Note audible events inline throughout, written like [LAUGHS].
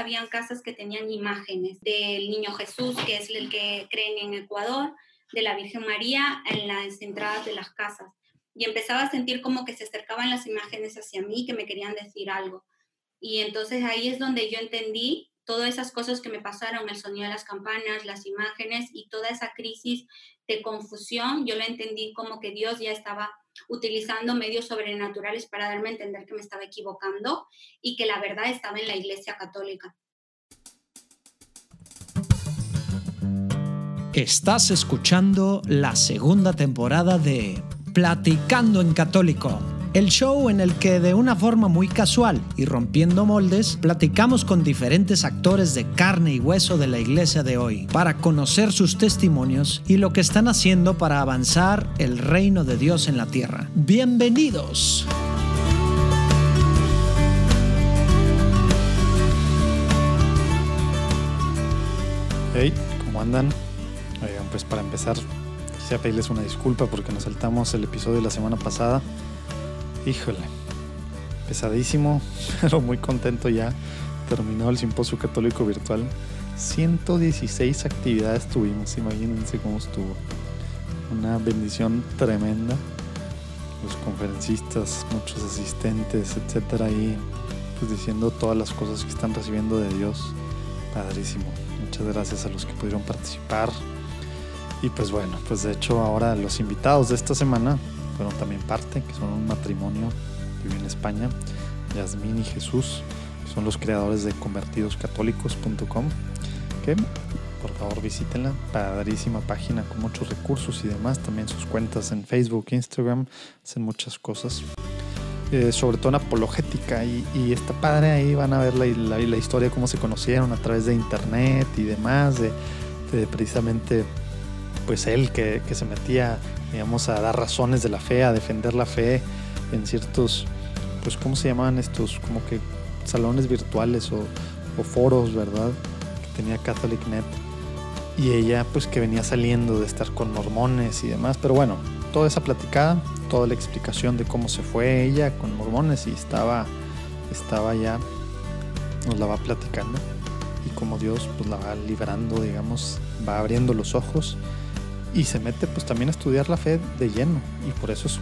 habían casas que tenían imágenes del niño Jesús, que es el que creen en Ecuador, de la Virgen María en las entradas de las casas. Y empezaba a sentir como que se acercaban las imágenes hacia mí, que me querían decir algo. Y entonces ahí es donde yo entendí todas esas cosas que me pasaron, el sonido de las campanas, las imágenes y toda esa crisis de confusión, yo lo entendí como que Dios ya estaba utilizando medios sobrenaturales para darme a entender que me estaba equivocando y que la verdad estaba en la Iglesia Católica. Estás escuchando la segunda temporada de Platicando en Católico el show en el que de una forma muy casual y rompiendo moldes, platicamos con diferentes actores de carne y hueso de la iglesia de hoy para conocer sus testimonios y lo que están haciendo para avanzar el reino de Dios en la tierra. Bienvenidos. Hey, ¿cómo andan? Oigan, pues para empezar, quisiera pedirles una disculpa porque nos saltamos el episodio de la semana pasada. Híjole, pesadísimo, [LAUGHS] pero muy contento ya. Terminado el simposio católico virtual. 116 actividades tuvimos, imagínense cómo estuvo. Una bendición tremenda. Los conferencistas, muchos asistentes, etcétera, ahí pues diciendo todas las cosas que están recibiendo de Dios. Padrísimo. Muchas gracias a los que pudieron participar. Y pues bueno, pues de hecho ahora los invitados de esta semana fueron también parte, que son un matrimonio que vive en España, Yasmín y Jesús, que son los creadores de convertidoscatólicos.com, que por favor visítenla, padrísima página con muchos recursos y demás, también sus cuentas en Facebook, Instagram, hacen muchas cosas. Eh, sobre todo en apologética y, y, está padre ahí van a ver la, la, la, historia cómo se conocieron a través de internet y demás de, precisamente pues él que, se metía digamos, a dar razones de la fe, a defender la fe en ciertos, pues, ¿cómo se llamaban estos? Como que salones virtuales o, o foros, ¿verdad? Que tenía CatholicNet. Y ella, pues, que venía saliendo de estar con mormones y demás. Pero bueno, toda esa platicada, toda la explicación de cómo se fue ella con mormones y estaba, estaba ya, nos la va platicando. Y como Dios, pues, la va liberando, digamos, va abriendo los ojos y se mete pues también a estudiar la fe de lleno y por eso es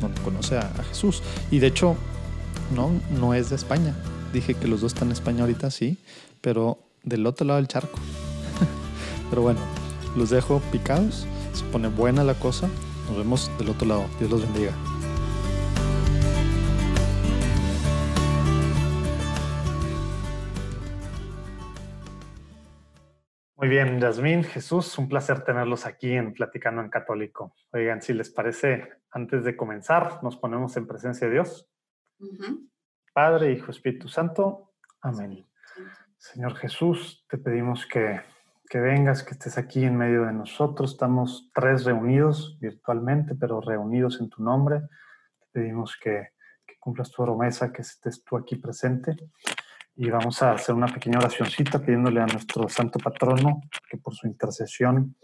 pues, conoce a, a, Jesús. Y de hecho no no es de España. Dije que los dos están en España ahorita sí pero del otro lado del charco. [LAUGHS] Pero bueno los dejo picados se pone buena la cosa nos vemos del otro lado. Dios los bendiga Muy bien, Yasmín, Jesús, un placer tenerlos aquí en Platicando en Católico. Oigan, si les parece, antes de comenzar, nos ponemos en presencia de Dios. Uh -huh. Padre, Hijo, Espíritu Santo. Amén. Señor Jesús, te pedimos que, que vengas, que estés aquí en medio de nosotros. Estamos tres reunidos virtualmente, pero reunidos en tu nombre. Te pedimos que, que cumplas tu promesa, que estés tú aquí presente y vamos a hacer una pequeña oracióncita pidiéndole a nuestro santo patrono que por su intercesión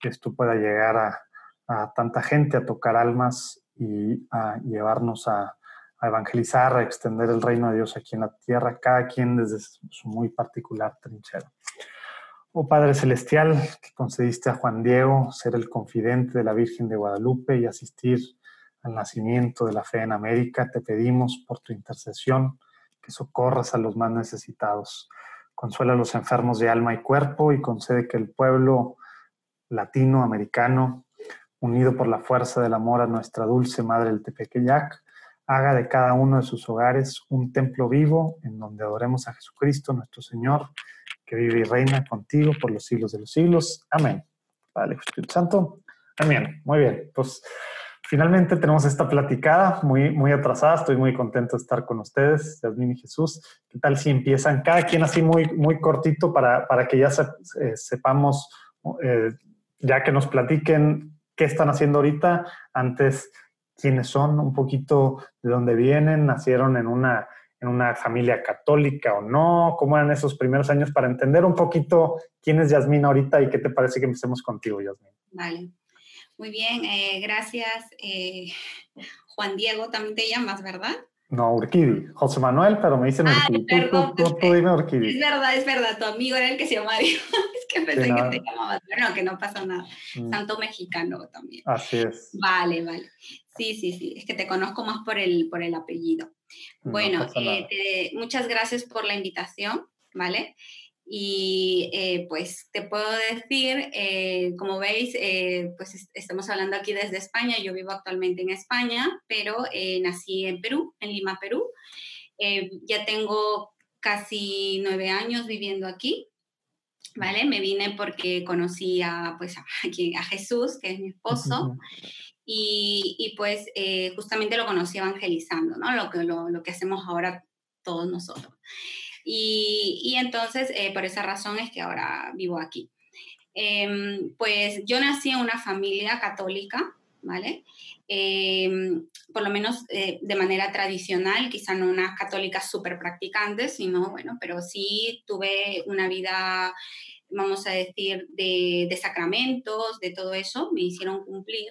esto pueda llegar a, a tanta gente, a tocar almas y a llevarnos a, a, evangelizar, a extender el reino de Dios aquí en la tierra, cada quien desde su muy particular trinchera. Oh Padre Celestial, que concediste a Juan Diego ser el confidente de la Virgen de Guadalupe y asistir al nacimiento de la fe en América, te pedimos por tu intercesión que socorras a los más necesitados. Consuela a los enfermos de alma y cuerpo y concede que el pueblo latinoamericano, unido por la fuerza del amor a nuestra dulce madre el Tepequeyac, haga de cada uno de sus hogares un templo vivo en donde adoremos a Jesucristo, nuestro Señor, que vive y reina contigo por los siglos de los siglos. Amén. Padre, Espíritu Santo. Amén. Muy bien. Pues finalmente tenemos esta platicada muy, muy atrasada. Estoy muy contento de estar con ustedes, Yasmin y Jesús. ¿Qué tal si empiezan cada quien así muy, muy cortito para, para que ya se, eh, sepamos, eh, ya que nos platiquen qué están haciendo ahorita, antes quiénes son, un poquito de dónde vienen, nacieron en una, en una familia católica o no, cómo eran esos primeros años para entender un poquito quién es Yasmin ahorita y qué te parece que empecemos contigo, Yasmin. Vale. Muy bien, eh, gracias. Eh, Juan Diego, también te llamas, ¿verdad? No, Urquidi. José Manuel, pero me dicen Ah, Urquidi. Perdón, tú, tú- tú dime Es Urquidi. verdad, es verdad, tu amigo era el que se llamaba. [LAUGHS] Es que pensé que te llamabas. Pero no, que no pasa nada. Mm, Santo mexicano también. Así es. Vale, vale. Sí, sí, sí. Es que te conozco más por el, por el apellido. No Bueno, eh, te- muchas gracias por la invitación, ¿vale? Y eh, pues te puedo decir, eh, como veis, eh, pues est- estamos hablando aquí desde España, yo vivo actualmente en España, pero eh, nací en Perú, en Lima, Perú. Eh, ya tengo casi nueve años viviendo aquí, ¿vale? Me vine porque conocí a, pues, a, [LAUGHS] a Jesús, que es mi esposo, y, y, pues eh, justamente lo conocí evangelizando, ¿no? Lo que, lo, lo que hacemos ahora todos nosotros. Y, y entonces, eh, por esa razón es que ahora vivo aquí. Em, pues yo nací en una familia católica, ¿vale? Em, por lo menos eh, de manera tradicional, quizá no unas católicas súper practicantes, sino, bueno, pero sí tuve una vida, vamos a decir, de, de sacramentos, de todo eso, me hicieron cumplir.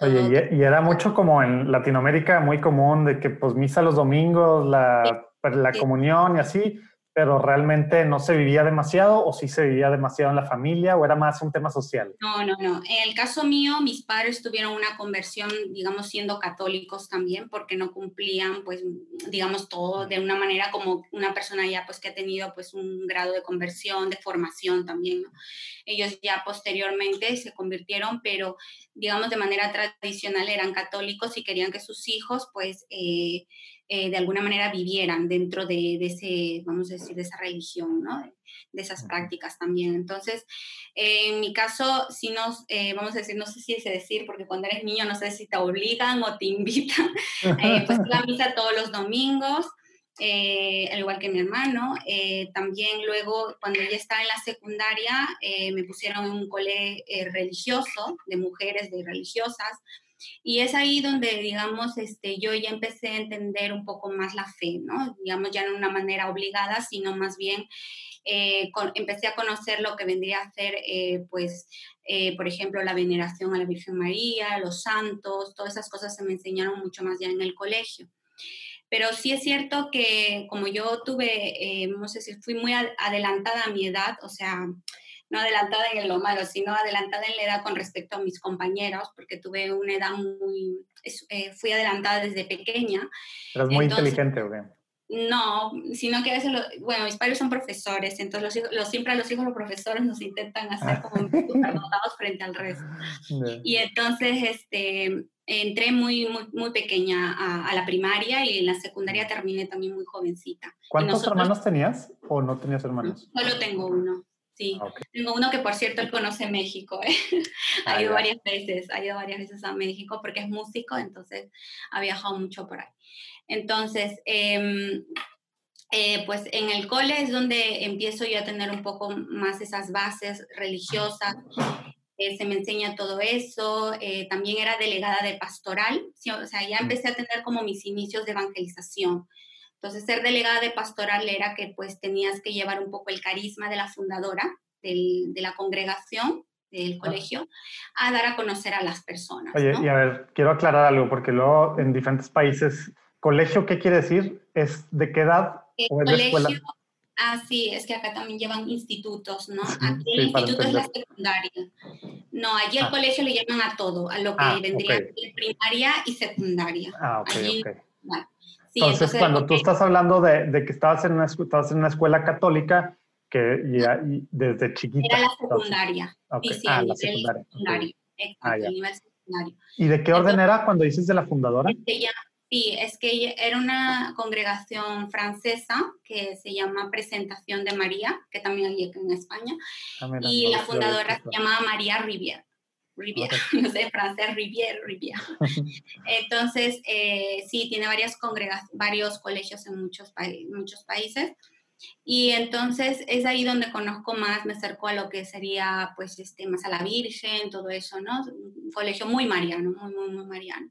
Oye, y, y era mucho como en Latinoamérica muy común de que pues misa los domingos, la, pues, la Sí. comunión y así, pero realmente no se vivía demasiado o sí se vivía demasiado en la familia o era más un tema social. No, no, no. En el caso mío, mis padres tuvieron una conversión, digamos, siendo católicos también, porque no cumplían, pues, digamos, todo de una manera como una persona ya, pues, que ha tenido, pues, un grado de conversión, de formación también, ¿no? Ellos ya posteriormente se convirtieron, pero, digamos, de manera tradicional eran católicos y querían que sus hijos, pues, eh, eh, de alguna manera vivieran dentro de, de ese, vamos a decir, de esa religión, ¿no? De, esas prácticas también. Entonces, eh, en mi caso, si nos, eh, vamos a decir, no sé si es decir, porque cuando eres niño no sé si te obligan o te [LAUGHS] invitan, pues iba a [LAUGHS] misa todos los domingos, eh, al igual que mi hermano. Eh, también luego, cuando ya estaba en la secundaria, eh, me pusieron en un cole religioso, de mujeres, de religiosas, y es ahí donde, digamos, este, yo ya empecé a entender un poco más la fe, ¿no? Digamos, ya no de una manera obligada, sino más bien eh, empecé a conocer lo que vendría a ser, eh, pues, eh, por ejemplo, la veneración a la Virgen María, los santos, todas esas cosas se me enseñaron mucho más ya en el colegio. Pero sí es cierto que como yo tuve, eh, vamos a decir, fui muy ad- adelantada a mi edad, o sea, no adelantada en lo malo, sino adelantada en la edad con respecto a mis compañeros, porque tuve una edad muy, eh, fui adelantada desde pequeñña. Eras muy Entonces- inteligente, ¿o? No, sino que a veces, lo- bueno, mis padres son profesores, entonces los, hijos- los- siempre a los hijos los profesores nos intentan hacer como superdotados [LAUGHS] frente al resto. Ya. Y entonces, este, entré muy, muy, muy pequeña a, a la primaria y en la secundaria terminé también muy jovencita. ¿Cuántos nosotros- hermanos tenías o no tenías hermanos? Solo tengo uno, sí. Ah, ok. Tengo uno que, por cierto, él conoce México, ¿eh? [LAUGHS] Ah, ha ido varias veces, ha ido varias veces a México porque es músico, entonces ha viajado mucho por ahí. Entonces, em, eh, pues en el cole es donde empiezo yo a tener un poco más esas bases religiosas, eh, se me enseña todo eso, eh, también era delegada de pastoral, sí, o sea, ya empecé a tener como mis inicios de evangelización. Entonces, ser delegada de pastoral era que pues tenías que llevar un poco el carisma de la fundadora del- de la congregación, del colegio, a dar a conocer a las personas. Oye, ¿no? y a ver, quiero aclarar algo, porque luego en diferentes países, colegio, ¿qué quiere decir? ¿Es de qué edad? El ¿O es la escuela? colegio, ah, sí, es que acá también llevan institutos, ¿no? Aquí sí, el instituto es la secundaria. No, allí el Ah. colegio le llaman a todo, a lo que Ah, vendría ok. a ser primaria y secundaria. Ah, ok, Allí- ok. Vale. Sí, entonces, cuando tú estás hablando de, de que estabas en, una, estabas en una escuela católica, que ya y desde chiquita. Era la entonces- secundaria. ok. Sí, sí, ah, a la nivel secundaria. secundario. Exacto, Ah, a nivel secundario. ¿Y de qué orden Entonces- era cuando dices de la fundadora? Se llama- sí, es que ella- era una congregación francesa que se llama Presentación de María, que también hay aquí en España, Ah, mira, y no la fundadora se llamaba María Rivière. Rivière, [LAUGHS] no sé, francés, Rivière, Rivière. [LAUGHS] Entonces, eh, sí, tiene varias varios colegios en muchos, pai- muchos países. Y entonces es ahí donde conozco más, me acerco a lo que sería, pues, este, más a la Virgen, todo eso, ¿no? Un colegio muy mariano, muy, muy, muy mariano.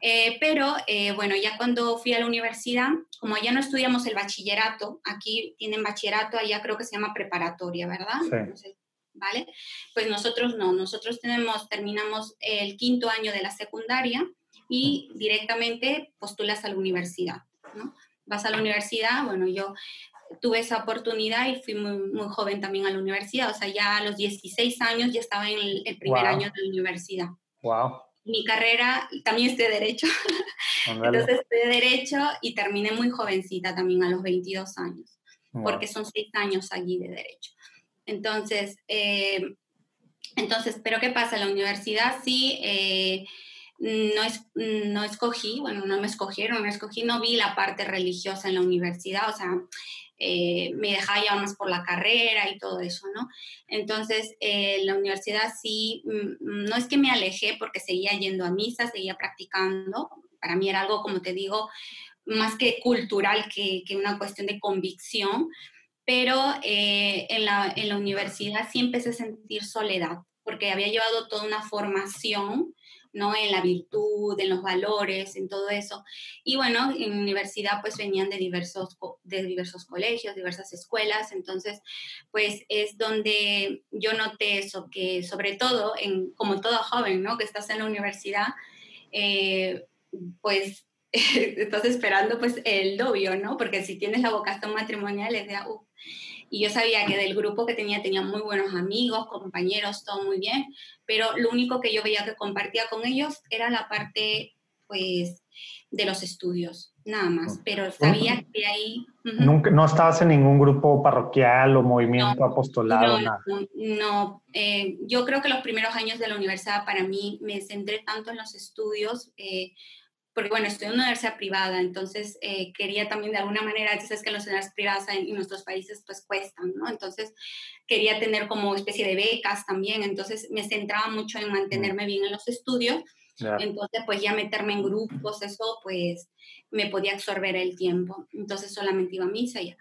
Eh, pero, eh, bueno, ya cuando fui a la universidad, como ya no estudiamos el bachillerato, aquí tienen bachillerato, allá creo que se llama preparatoria, ¿verdad? Sí. ¿Vale? Pues nosotros no, nosotros tenemos, terminamos el quinto año de la secundaria y directamente postulas a la universidad, ¿no? Vas a la universidad, bueno, yo tuve esa oportunidad y fui muy, muy joven también a la universidad, o sea, ya a los 16 años ya estaba en el, primer año de la universidad. Wow. Mi carrera también es de Derecho, [LAUGHS] entonces de Derecho y terminé muy jovencita también a los 22 años, porque son seis años allí de Derecho. Entonces, eh, entonces, ¿pero qué pasa? La universidad sí... Eh, no, es, no escogí, bueno, no me escogieron, no escogí, no vi la parte religiosa en la universidad, o sea, eh, me dejaba llevar más por la carrera y todo eso, ¿no? Entonces, la universidad sí, mm, no es que me alejé porque seguía yendo a misa, seguía practicando, para mí era algo, como te digo, más que cultural que, que una cuestión de convicción, pero eh, en, la, en la universidad sí empecé a sentir soledad, porque había llevado toda una formación ¿no? En la virtud, en los valores, en todo eso. Y bueno, en universidad pues venían de diversos, de diversos colegios, diversas escuelas, entonces pues es donde yo noté eso, que sobre todo, en, como todo joven, ¿no? Que estás en la universidad, eh, pues [LAUGHS] estás esperando pues el novio, ¿no? Porque si tienes la vocación matrimonial es de, uh, y yo sabía que del grupo que tenía tenía muy buenos amigos, compañeros, todo muy bien, pero lo único que yo veía que compartía con ellos era la parte, pues, de los estudios, nada más, pero sabía que ahí... ¿Nunca, ¿No estabas en ningún grupo parroquial o movimiento apostolado? No, no, eh, yo creo que los primeros años de la universidad para mí me centré tanto en los estudios, eh, porque bueno, estoy en una universidad privada, entonces eh, quería también de alguna manera, ya sabes que las universidades privadas en, nuestros países pues cuestan, ¿no? Entonces quería tener como especie de becas también, entonces me centraba mucho en mantenerme bien en los estudios, entonces pues ya meterme en grupos, eso pues me podía absorber el tiempo, entonces solamente iba a misa ya.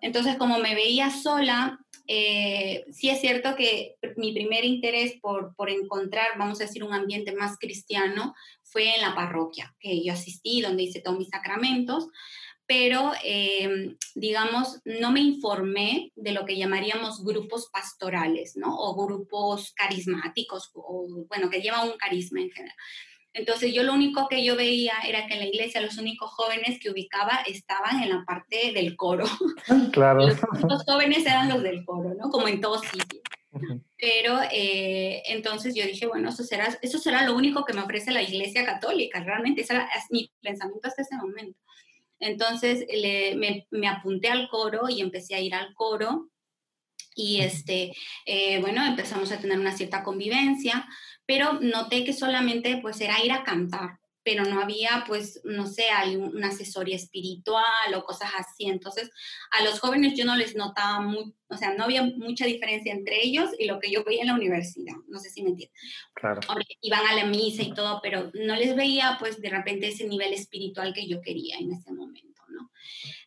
Entonces como me veía sola, eh, sí es cierto que mi primer interés por, por, encontrar, vamos a decir, un ambiente más cristiano fue en la parroquia, que yo asistí, donde hice todos mis sacramentos, pero eh, digamos, no me informé de lo que llamaríamos grupos pastorales, ¿no? O grupos carismáticos, o bueno, que llevan un carisma en general. Entonces yo lo único que yo veía era que en la iglesia los únicos jóvenes que ubicaba estaban en la parte del coro. Claro. Los, jóvenes eran los del coro, ¿no? Como en todos sitios. Pero eh, entonces yo dije, bueno, eso será, eso será lo único que me ofrece la iglesia católica, realmente, ese era mi pensamiento hasta ese momento. Entonces me, me, apunté al coro y empecé a ir al coro y este, eh, bueno, empezamos a tener una cierta convivencia, pero noté que solamente pues era ir a cantar, pero no había pues, no sé, una asesoría espiritual o cosas así. Entonces, a los jóvenes yo no les notaba, muy, o sea, no había mucha diferencia entre ellos y lo que yo veía en la universidad, no sé si me entiendes. Claro. Iban a la misa y todo, pero no les veía pues de repente ese nivel espiritual que yo quería en ese momento.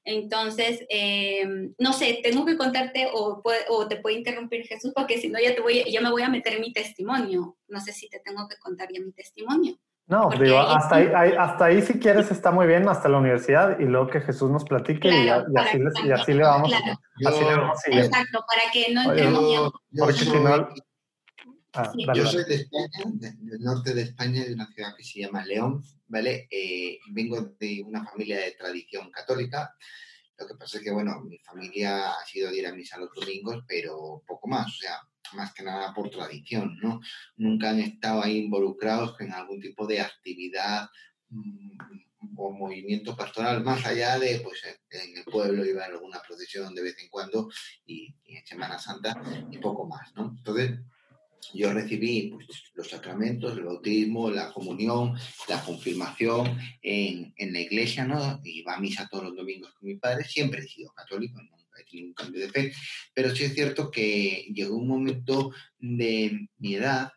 Entonces, eh, no sé, tengo que contarte o, o, te puede interrumpir Jesús porque si no ya, te voy, ya me voy a meter en mi testimonio. No sé si te tengo que contar ya mi testimonio. No, digo, hasta ahí, hasta ahí si quieres está muy bien, hasta la universidad y luego que Jesús nos platique y, así, y, así, le vamos. Así le vamos exacto, para que no entremos Porque si no... Ah, yo soy de España, del norte de España, de una ciudad que se llama León, ¿vale? Eh, vengo de una familia de tradición católica. Lo que pasa es que, bueno, mi familia ha sido de ir a misa los domingos, pero poco más, o sea, más que nada por tradición, ¿no? Nunca han estado ahí involucrados en algún tipo de actividad mm, o movimiento pastoral, más allá de, pues, en el pueblo iba alguna procesión de vez en cuando y, y en Semana Santa y poco más, ¿no? Entonces, yo recibí pues, los sacramentos, el bautismo, la comunión, la confirmación en, en, la iglesia, ¿no? Iba a misa todos los domingos con mi padre, siempre he sido católico, nunca he tenido un cambio de fe, pero sí es cierto que llegó un momento de mi edad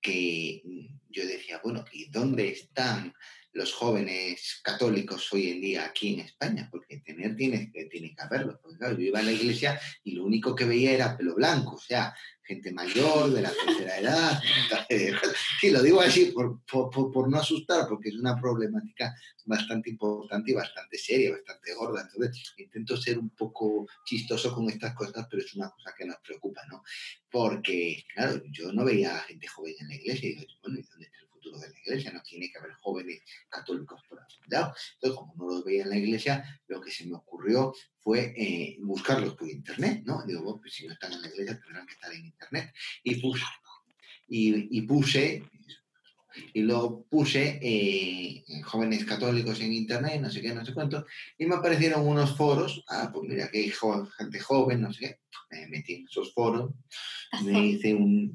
que yo decía, bueno, ¿y dónde están los jóvenes católicos hoy en día aquí en España? Porque tener tiene, tiene que haberlo. Porque claro, yo iba a la iglesia y lo único que veía era pelo blanco, o sea, gente mayor, de la tercera edad. [LAUGHS] y lo digo así por, por, no asustar, porque es una problemática bastante importante y bastante seria, bastante gorda. Entonces, intento ser un poco chistoso con estas cosas, pero es una cosa que nos preocupa, ¿no? Porque, claro, yo no veía gente joven en la iglesia y digo, bueno, ¿y dónde está futuro de la iglesia, no tiene que haber jóvenes católicos por algún lado. Entonces, como no los veía en la iglesia, lo que se me ocurrió fue eh, buscarlos por internet, ¿no? Digo, pues si no están en la iglesia tendrán que estar en internet. Y puse, y, y puse y luego puse eh, jóvenes católicos en internet, no sé qué, no sé cuánto, y me aparecieron unos foros, ah, pues mira que hay gente joven, no sé qué, me metí en esos foros, me hice un,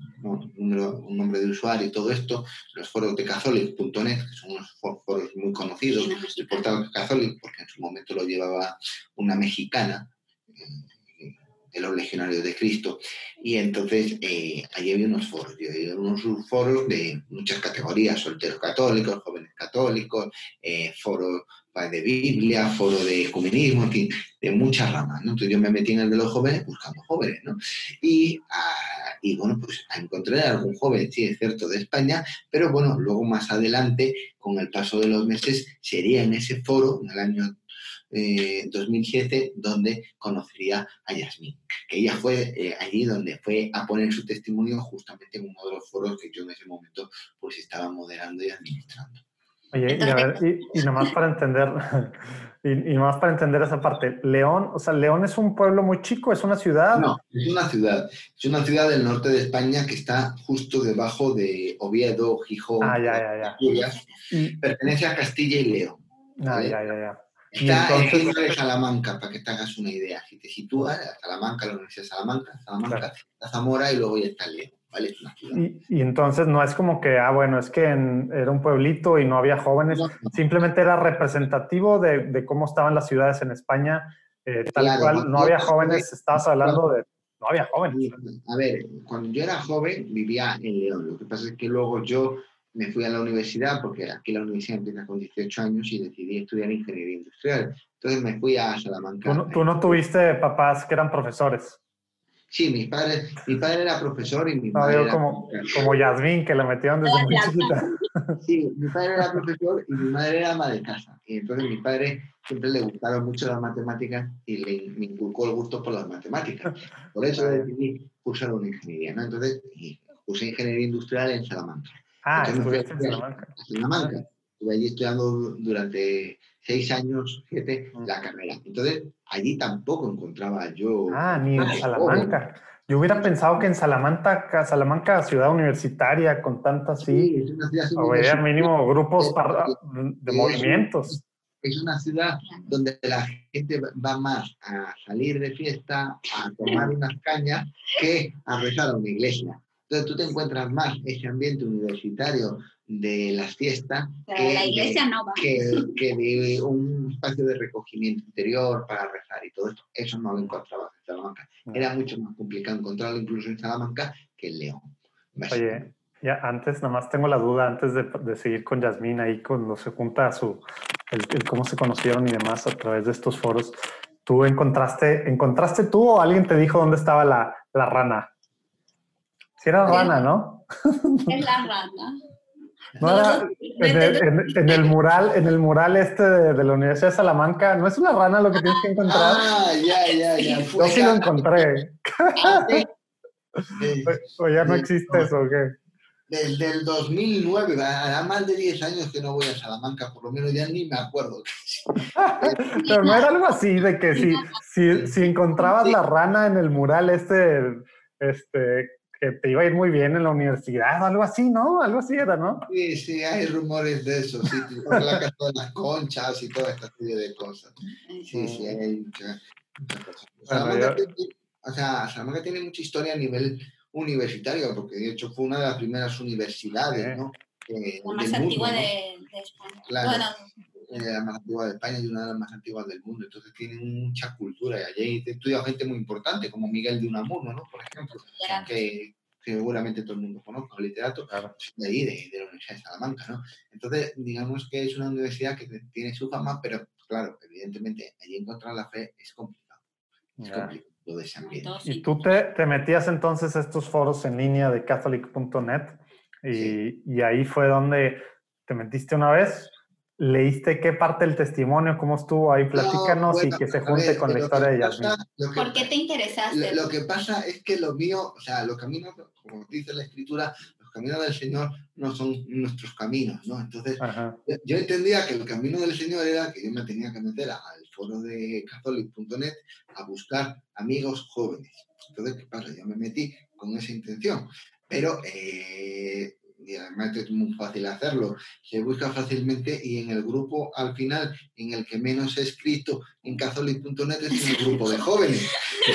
número, un nombre de usuario y todo esto, los foros de catholic.net, que son unos foros muy conocidos, el portal catholic, porque en su momento lo llevaba una mexicana, eh, de los legionarios de Cristo. Y entonces eh, allí había unos foros, había unos foros de muchas categorías, solteros católicos, jóvenes católicos, eh, foros de Biblia, foro de ecumenismo, en fin, de muchas ramas. ¿no? Entonces yo me metí en el de los jóvenes buscando jóvenes. ¿no? Y, ah, bueno, pues encontré a algún joven, sí, es cierto, de España, pero bueno, luego más adelante, con el paso de los meses, sería en ese foro, en el año 2007, eh, donde conocería a Yasmín, que ella fue eh, allí donde fue a poner su testimonio justamente en uno de los foros que yo en ese momento pues estaba moderando y administrando. Oye, y, a ver, y, nomás para entender, [LAUGHS] y, nomás para entender esa parte, León, o sea, León es un pueblo muy chico, es una ciudad. No, es una ciudad, es una ciudad del norte de España que está justo debajo de Oviedo, Gijón, ah, ya, ya, ya. pertenece a Castilla y León. Ah, ya, ya, ya. Está entonces... de Salamanca, para que te hagas una idea. Si te sitúas, Salamanca, la Universidad de Salamanca, Salamanca, la Zamora y luego ya está León. ¿vale? Y, entonces no es como que, ah, bueno, es que era un pueblito y no había jóvenes, simplemente era representativo de, de, cómo estaban las ciudades en España, eh, tal cual, no había jóvenes, estabas hablando de, no había jóvenes. A ver, cuando yo era joven vivía en León, lo que pasa es que luego yo me fui a la universidad, porque aquí la universidad empieza con 18 años y decidí estudiar ingeniería industrial. Entonces me fui a Salamanca. ¿Tú no, tuviste papás que eran profesores? Sí, mi padre, mi padre era profesor y mi madre era como, como Yasmín, que la metieron desde muy chiquita. Sí, mi padre era profesor y mi madre era ama de casa. Y entonces mi padre siempre le gustaron mucho las matemáticas y le, me inculcó el gusto por las matemáticas. Por eso decidí cursar una ingeniería. ¿no? Entonces, puse ingeniería industrial en Salamanca. Ah, estudiaste en Salamanca. Salamanca. Estuve allí estudiando durante seis años, siete, la carrera. Entonces, allí tampoco encontraba yo... Ah, ni en Salamanca. Yo hubiera pensado que en Salamanca, Salamanca, ciudad universitaria, con tantas, sí, ciudad mínimo grupos de movimientos. Es una ciudad donde la gente va más a salir de fiesta, a tomar unas cañas, que a rezar a una iglesia. Entonces tú te encuentras más ese ambiente universitario de las fiestas que, la iglesia no va. que, de un espacio de recogimiento interior para rezar y todo esto. Eso no lo encontraba en Salamanca. Era mucho más complicado encontrarlo incluso en Salamanca que en León. Oye, ya antes, nada más tengo la duda, antes de, de seguir con Yasmín ahí cuando se junta su, el, cómo se conocieron y demás a través de estos foros, ¿tú encontraste, encontraste tú o alguien te dijo dónde estaba la, la rana? Era rana, ¿no? Es la rana. [LAUGHS] No era, en, el, mural, en el mural este de, la Universidad de Salamanca, ¿no es una rana lo que tienes que encontrar? Ah, ya, ya, ya. Yo sí lo encontré. [LAUGHS] ¿O ya no existe eso o qué? Desde el 2009, a más de 10 años que no voy a Salamanca, por lo menos ya ni me acuerdo. [LAUGHS] Pero no era algo así de que si, si, si encontrabas la rana en el mural este, este que te iba a ir muy bien en la universidad o algo así, ¿no? Algo así era, ¿no? Sí, sí, hay rumores de eso, sí, la las conchas y toda esta serie de cosas. Sí, sí, hay muchas cosas. Salamanca, o sea, Salamanca tiene mucha historia a nivel universitario, porque de hecho fue una de las primeras universidades, ¿no? la más antigua de, España. Claro. Bueno, la más antigua de España y una de las más antiguas del mundo. Entonces tienen mucha cultura. Y allí estudia gente muy importante, como Miguel de Unamuno, ¿no? Por ejemplo, que seguramente todo el mundo conoce, un literato de ahí, de, la Universidad de Salamanca, ¿no? Entonces, digamos que es una universidad que tiene su fama, pero claro, evidentemente, allí encontrar la fe es complicado. Es complicado. Lo de y tú te, te, metías entonces a estos foros en línea de catholic.net y, y ahí fue donde te metiste una vez ¿Leíste qué parte del testimonio? ¿Cómo estuvo ahí? Platícanos y que se junte con la historia de Yasmin. ¿Por qué te interesaste? Lo, que pasa es que lo mío, o sea, lo a mí, como dice la escritura, los caminos del Señor no son nuestros caminos, ¿no? Entonces, yo entendía que el camino del Señor era que yo me tenía que meter al foro de catholic.net a buscar amigos jóvenes. Entonces, ¿qué pasa? Yo me metí con esa intención, pero eh, y además es muy fácil hacerlo, se busca fácilmente y en el grupo al final, en el que menos he escrito en catholic.net es el grupo de jóvenes.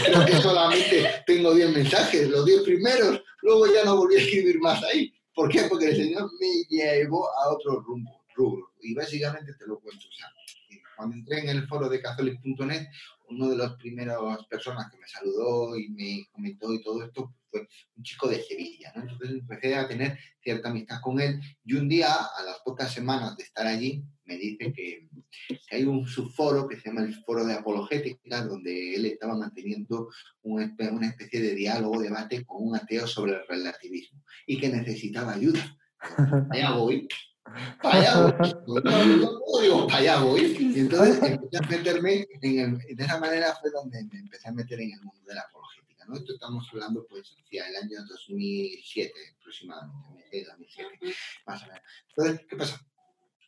Creo que solamente tengo 10 mensajes, los 10 primeros, luego ya no volví a escribir más ahí. ¿Por qué? Porque el Señor me llevó a otro rumbo, rubro. Y básicamente te lo cuento. O sea, cuando entré en el foro de catholic.net, uno de las primeras personas que me saludó y me comentó y todo esto fue un chico de Sevilla, ¿no? Entonces empecé a tener cierta amistad con él y un día, a las pocas semanas de estar allí, me dice que, hay un subforo que se llama el Foro de Apologética, donde él estaba manteniendo una, una especie de diálogo, debate con un ateo sobre el relativismo y que necesitaba ayuda. [LAUGHS] Allá voy, allá voy, para allá voy. Y entonces empecé a meterme en de esa manera fue donde me empecé a meter en el mundo de la apologética, ¿no? Esto estamos hablando pues hacia el año 2007 aproximadamente, 2007, más o menos. Entonces, ¿qué pasa?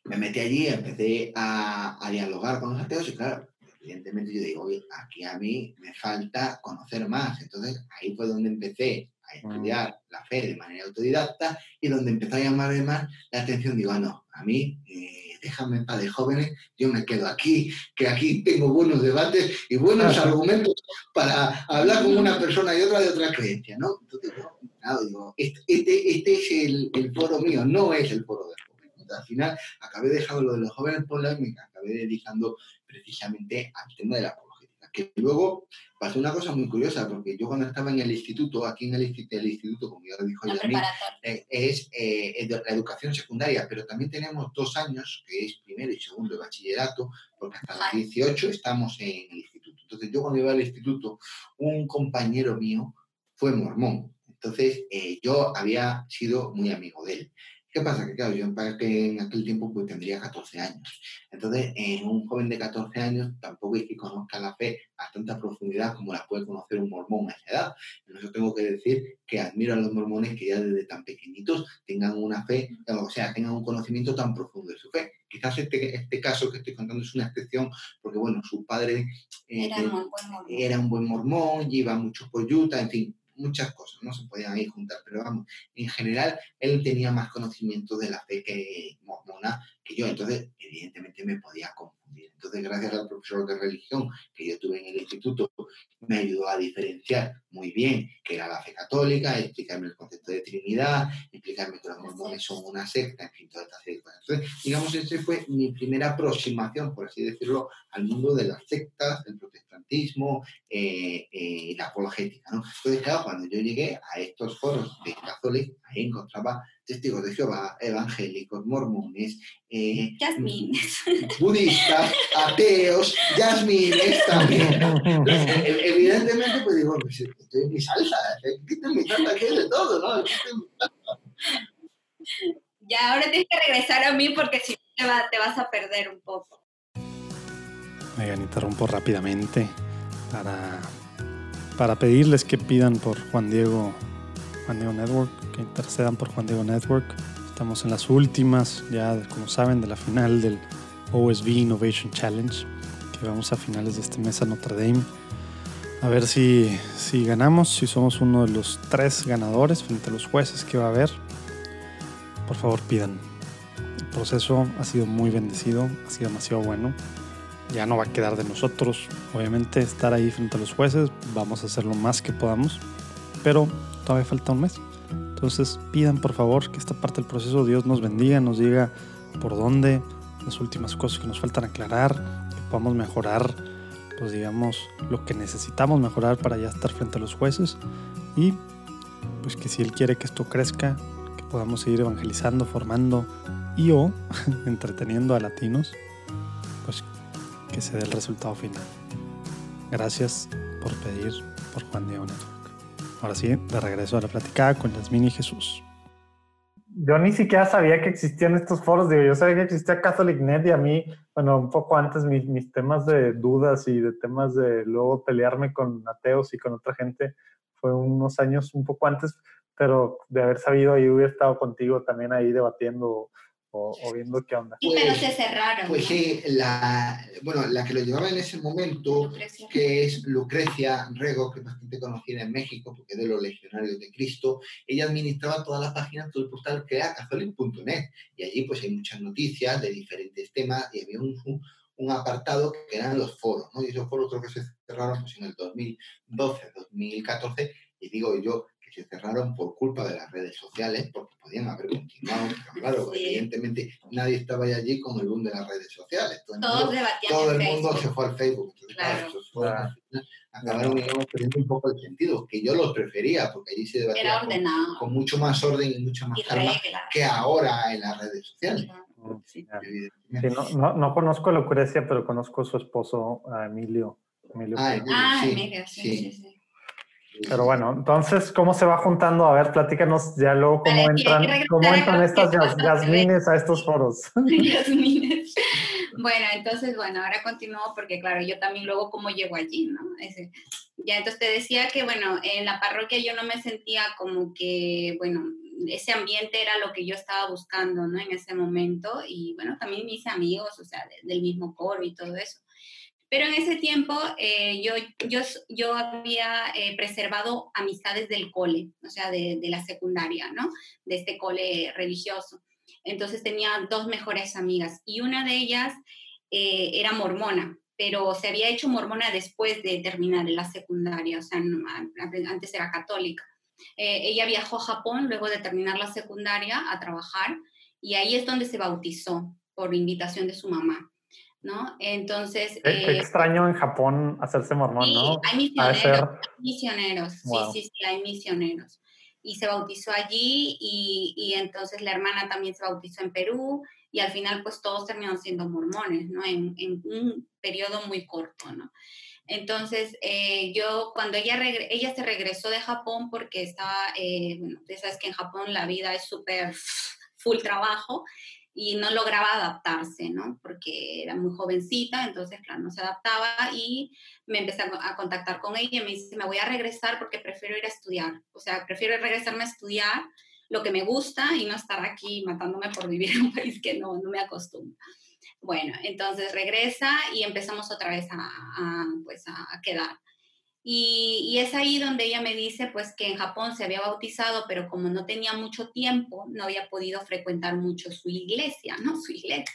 Me metí allí, empecé a, a dialogar con los ateos y claro, evidentemente yo digo, oye, aquí a mí me falta conocer más. Entonces ahí fue donde empecé a estudiar la fe de manera autodidacta y donde empezó a llamar además la atención, digo, ah, no, a mí, eh, déjame en paz de jóvenes, yo me quedo aquí, que aquí tengo buenos debates y buenos argumentos para hablar con una persona y otra de otra creencia, ¿no? Entonces, digo, este, este, este, es el, el, foro mío, no es el foro de jóvenes. al final acabé dejando lo de los jóvenes por la me acabé dedicando precisamente al tema de la que luego pasó una cosa muy curiosa, porque yo cuando estaba en el instituto, aquí en el, instituto, como ya lo dijo Yasmin, eh, es eh, la educación secundaria, pero también tenemos dos años, que es primero y segundo de bachillerato, porque hasta los 18 estamos en el instituto. Entonces yo cuando iba al instituto, un compañero mío fue mormón. Entonces eh, yo había sido muy amigo de él. ¿Qué pasa? Que claro, yo en aquel tiempo pues tendría 14 años. Entonces, en un joven de 14 años tampoco es que conozca la fe a tanta profundidad como la puede conocer un mormón a esa edad. Yo tengo que decir que admiro a los mormones que ya desde tan pequeñitos tengan una fe, o sea, tengan un conocimiento tan profundo de su fe. Quizás este, este caso que estoy contando es una excepción porque, bueno, su padre eh, era, un era, un buen mormón, lleva mucho por en fin, muchas cosas, no se podían ahí juntar, pero vamos, en general él tenía más conocimiento de la fe que mormona que yo, entonces evidentemente me podía confundir. Entonces, gracias al profesor de religión que yo tuve en el instituto, me ayudó a diferenciar muy bien qué era la fe católica, explicarme el concepto de Trinidad, explicarme que los mormones son una secta, en fin, toda esta serie de cosas. Entonces, digamos, esa fue mi primera aproximación, por así decirlo, al mundo de las sectas, el protestantismo eh, eh, la apologética. ¿no? Entonces, claro, cuando yo llegué a estos foros de católicos, ahí encontraba testigos de Jehová, evangélicos, mormones, eh, budistas, ateos, yasmines también. Evidentemente, pues digo, pues, estoy en mi salsa, ¿qué te mi salsa? ¿Qué es de todo? ¿no? Ya, ahora tienes que regresar a mí porque si no te, te vas a perder un poco. Oigan, interrumpo rápidamente para, para pedirles que pidan por Juan Diego Juan Diego Network, que intercedan por Juan Diego Network. Estamos en las últimas, ya como saben, de la final del OSB Innovation Challenge, que vamos a finales de este mes a Notre Dame. A ver si, si ganamos, si somos uno de los tres ganadores frente a los jueces que va a haber. Por favor, pidan. El proceso ha sido muy bendecido, ha sido demasiado bueno. Ya no va a quedar de nosotros, obviamente, estar ahí frente a los jueces. Vamos a hacer lo más que podamos. Pero todavía falta un mes. Entonces pidan por favor que esta parte del proceso Dios nos bendiga, nos diga por dónde, las últimas cosas que nos faltan aclarar, que podamos mejorar, pues digamos, lo que necesitamos mejorar para ya estar frente a los jueces y pues que si Él quiere que esto crezca, que podamos seguir evangelizando, formando y o [LAUGHS] entreteniendo a latinos, pues que se dé el resultado final. Gracias por pedir por Juan Diego Ahora sí, de regreso a la platicada con Yasmín y Jesús. Yo ni siquiera sabía que existían estos foros, digo, yo sabía que existía CatholicNet y a mí, bueno, un poco antes mis, mis temas de dudas y de temas de luego pelearme con ateos y con otra gente fue unos años un poco antes, pero de haber sabido ahí hubiera estado contigo también ahí debatiendo o, viendo qué onda. Sí, pero se cerraron. Pues sí, la, bueno, la que lo llevaba en ese momento, que es Lucrecia Rego, que es bastante conocida en México porque es de los legionarios de Cristo, ella administraba todas las páginas, todo el portal que era catholic.net y allí pues hay muchas noticias de diferentes temas y había un, un, apartado que eran los foros, ¿no? Y esos foros creo que se cerraron pues, en el 2012, 2014 y digo yo, se cerraron por culpa de las redes sociales, porque podían haber continuado. claro, evidentemente nadie estaba allí con el boom de las redes sociales. Todo el mundo, todo el mundo se fue al Facebook. claro. acabaron perdiendo un poco el sentido, que yo los prefería, porque allí se debatía con, mucho más orden y mucho más calma que ahora en las redes sociales. no, no, no, conozco a Lucrecia, pero conozco a su esposo, a Emilio. Emilio ah, Emilio, ah, Emilio, sí, sí. Pero bueno, entonces, ¿cómo se va juntando? A ver, platícanos ya luego cómo entran, cómo entran estas jazmines a estos foros. [LAUGHS] Bueno, entonces, bueno, ahora continúo porque, claro, yo también luego cómo llego allí, ¿no? ya, entonces te decía que, bueno, en la parroquia yo no me sentía como que, bueno, ese ambiente era lo que yo estaba buscando, ¿no? En ese momento. Y, bueno, también mis amigos, o sea, del mismo coro y todo eso. Pero en ese tiempo eh, yo, yo, yo había eh, preservado amistades del cole, o sea, de, de, la secundaria, ¿no? De este cole religioso. Entonces tenía dos mejores amigas y una de ellas eh, era mormona, pero se había hecho mormona después de terminar la secundaria, o sea, antes era católica. ella viajó a Japón luego de terminar la secundaria a trabajar y ahí es donde se bautizó por invitación de su mamá. ¿No? Entonces... Qué, eh, extraño en Japón hacerse mormón, ¿no? Hay misioneros, misioneros. sí, sí, sí, hay misioneros. Y se bautizó allí y, y, entonces la hermana también se bautizó en Perú y al final pues todos terminaron siendo mormones, ¿no? En, en un periodo muy corto, ¿no? Entonces, eh, yo cuando ella, ella se regresó de Japón porque estaba, eh, bueno, sabes que en Japón la vida es súper full trabajo, y no lograba adaptarse, ¿no? Porque era muy jovencita, entonces, claro, no se adaptaba y me empecé a, contactar con ella y me dice, me voy a regresar porque prefiero ir a estudiar, o sea, prefiero regresarme a estudiar lo que me gusta y no estar aquí matándome por vivir en un [LAUGHS] país que no, no me acostumbro. Bueno, entonces regresa y empezamos otra vez a, a pues a quedar. Y, es ahí donde ella me dice pues que en Japón se había bautizado, pero como no tenía mucho tiempo, no había podido frecuentar mucho su iglesia, ¿no? [LAUGHS] Su iglesia.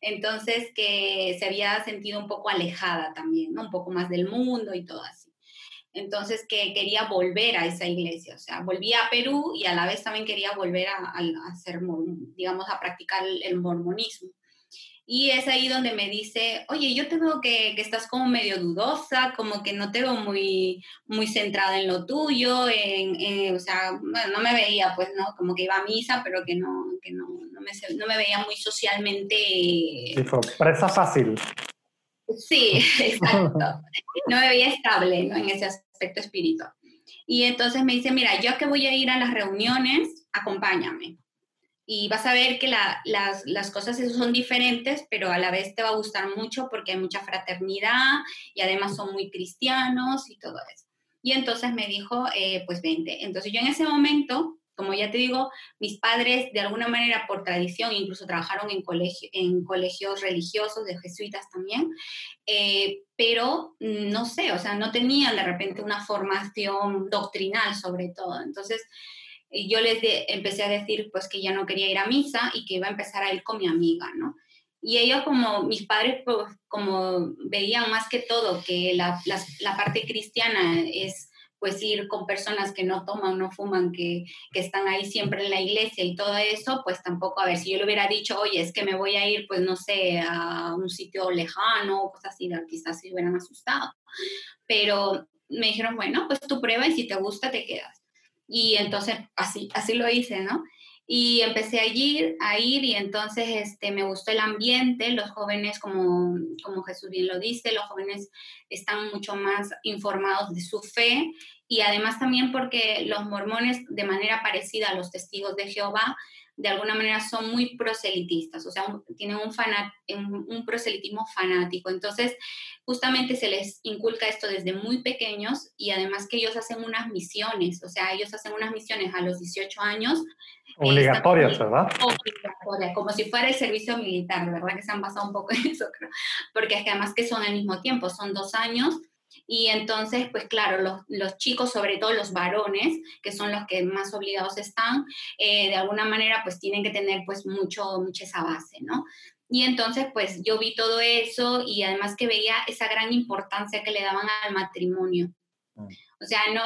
Entonces que se había sentido un poco alejada también, ¿no? Un poco más del mundo y todo así. Entonces que quería volver a esa iglesia, o sea, volvía a Perú y a la vez también quería volver a, a hacer, digamos, a practicar el mormonismo. Y es ahí donde me dice, oye, yo te veo que, que, estás como medio dudosa, como que no te veo muy, muy centrada en lo tuyo, en, o sea, no me veía, pues, ¿no? Como que iba a misa, pero que no, que no, no, me, no me veía muy socialmente... Sí, presa fácil. Sí, [LAUGHS] exacto. No me veía estable ¿no? en ese aspecto espiritual. Y entonces me dice, mira, yo que voy a ir a las reuniones, acompáñame y vas a ver que las, las, cosas son diferentes, pero a la vez te va a gustar mucho porque hay mucha fraternidad y además son muy cristianos y todo eso. Y entonces me dijo, eh, pues vente. Entonces yo en ese momento, como ya te digo, mis padres de alguna manera por tradición incluso trabajaron en, colegio, en colegios religiosos de jesuitas también, eh, pero no sé, o sea, no tenían de repente una formación doctrinal sobre todo. Entonces, yo les empecé a decir pues que ya no quería ir a misa y que iba a empezar a ir con mi amiga, ¿no? Y ellos como mis padres pues, como veían más que todo que la, la, parte cristiana es pues ir con personas que no toman, no fuman, que, que, están ahí siempre en la iglesia y todo eso, pues tampoco, a ver, si yo le hubiera dicho, oye, es que me voy a ir, pues no sé, a un sitio lejano o cosas así, quizás se hubieran asustado. Pero me dijeron, bueno, pues tú prueba y si te gusta te quedas. Y entonces así, así lo hice, ¿no? Y empecé a ir, a ir y entonces este, me gustó el ambiente, los jóvenes, como, como Jesús bien lo dice, los jóvenes están mucho más informados de su fe y además también porque los mormones, de manera parecida a los testigos de Jehová, de alguna manera son muy proselitistas, o sea, tienen un, un proselitismo fanático. Entonces, justamente se les inculca esto desde muy pequeños y además que ellos hacen unas misiones, o sea, ellos hacen unas misiones a los 18 años. Obligatorias, ¿verdad? Obligatorias, como si fuera el servicio militar, ¿verdad? Que se han basado un poco en eso, creo. Porque es que además que son al mismo tiempo, son dos años y entonces, pues claro, los, los, chicos, sobre todo los varones, que son los que más obligados están, eh, de alguna manera, pues tienen que tener pues mucho, mucha esa base, ¿no? Y entonces, pues yo vi todo eso y además que veía esa gran importancia que le daban al matrimonio. Mm. O sea, no,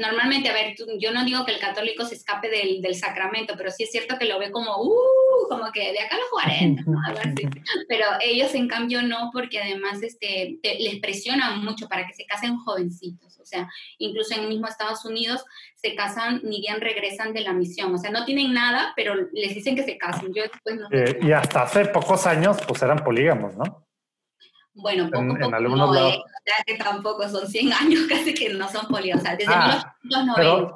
normalmente, a ver, yo no digo que el católico se escape del, del, sacramento, pero sí es cierto que lo ve como, uh, como que de acá a los [LAUGHS] 40, ¿no? Pero ellos, en cambio, no, porque además este, les presionan mucho para que se casen jovencitos. O sea, incluso en el mismo Estados Unidos se casan ni bien regresan de la misión. O sea, no tienen nada, pero les dicen que se casen. Yo después no eh, y hasta hace pocos años, pues eran polígamos, ¿no? Bueno, poco, en, poco algunos no, lados. Eh, que tampoco son 100 años [LAUGHS] casi que no son polios, o sea, desde ah, 1990.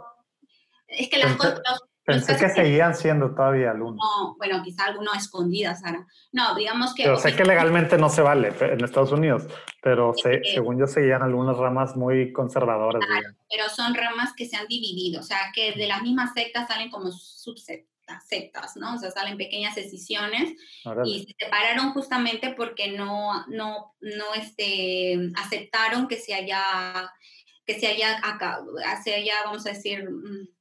Es que las cosas... Pensé que seguían siendo todavía alumnos. No, bueno, quizá alguno escondida, Sara. No, digamos que... Pero sé que legalmente no se vale en Estados Unidos, pero sé, según yo seguían algunas ramas muy conservadoras. pero son ramas que se han dividido, o sea, que de las mismas sectas salen como subsectas sectas, ¿no? O sea, salen pequeñas decisiones y se separaron justamente porque no, no, no este, aceptaron que se haya, que se haya, se haya, vamos a decir, mm,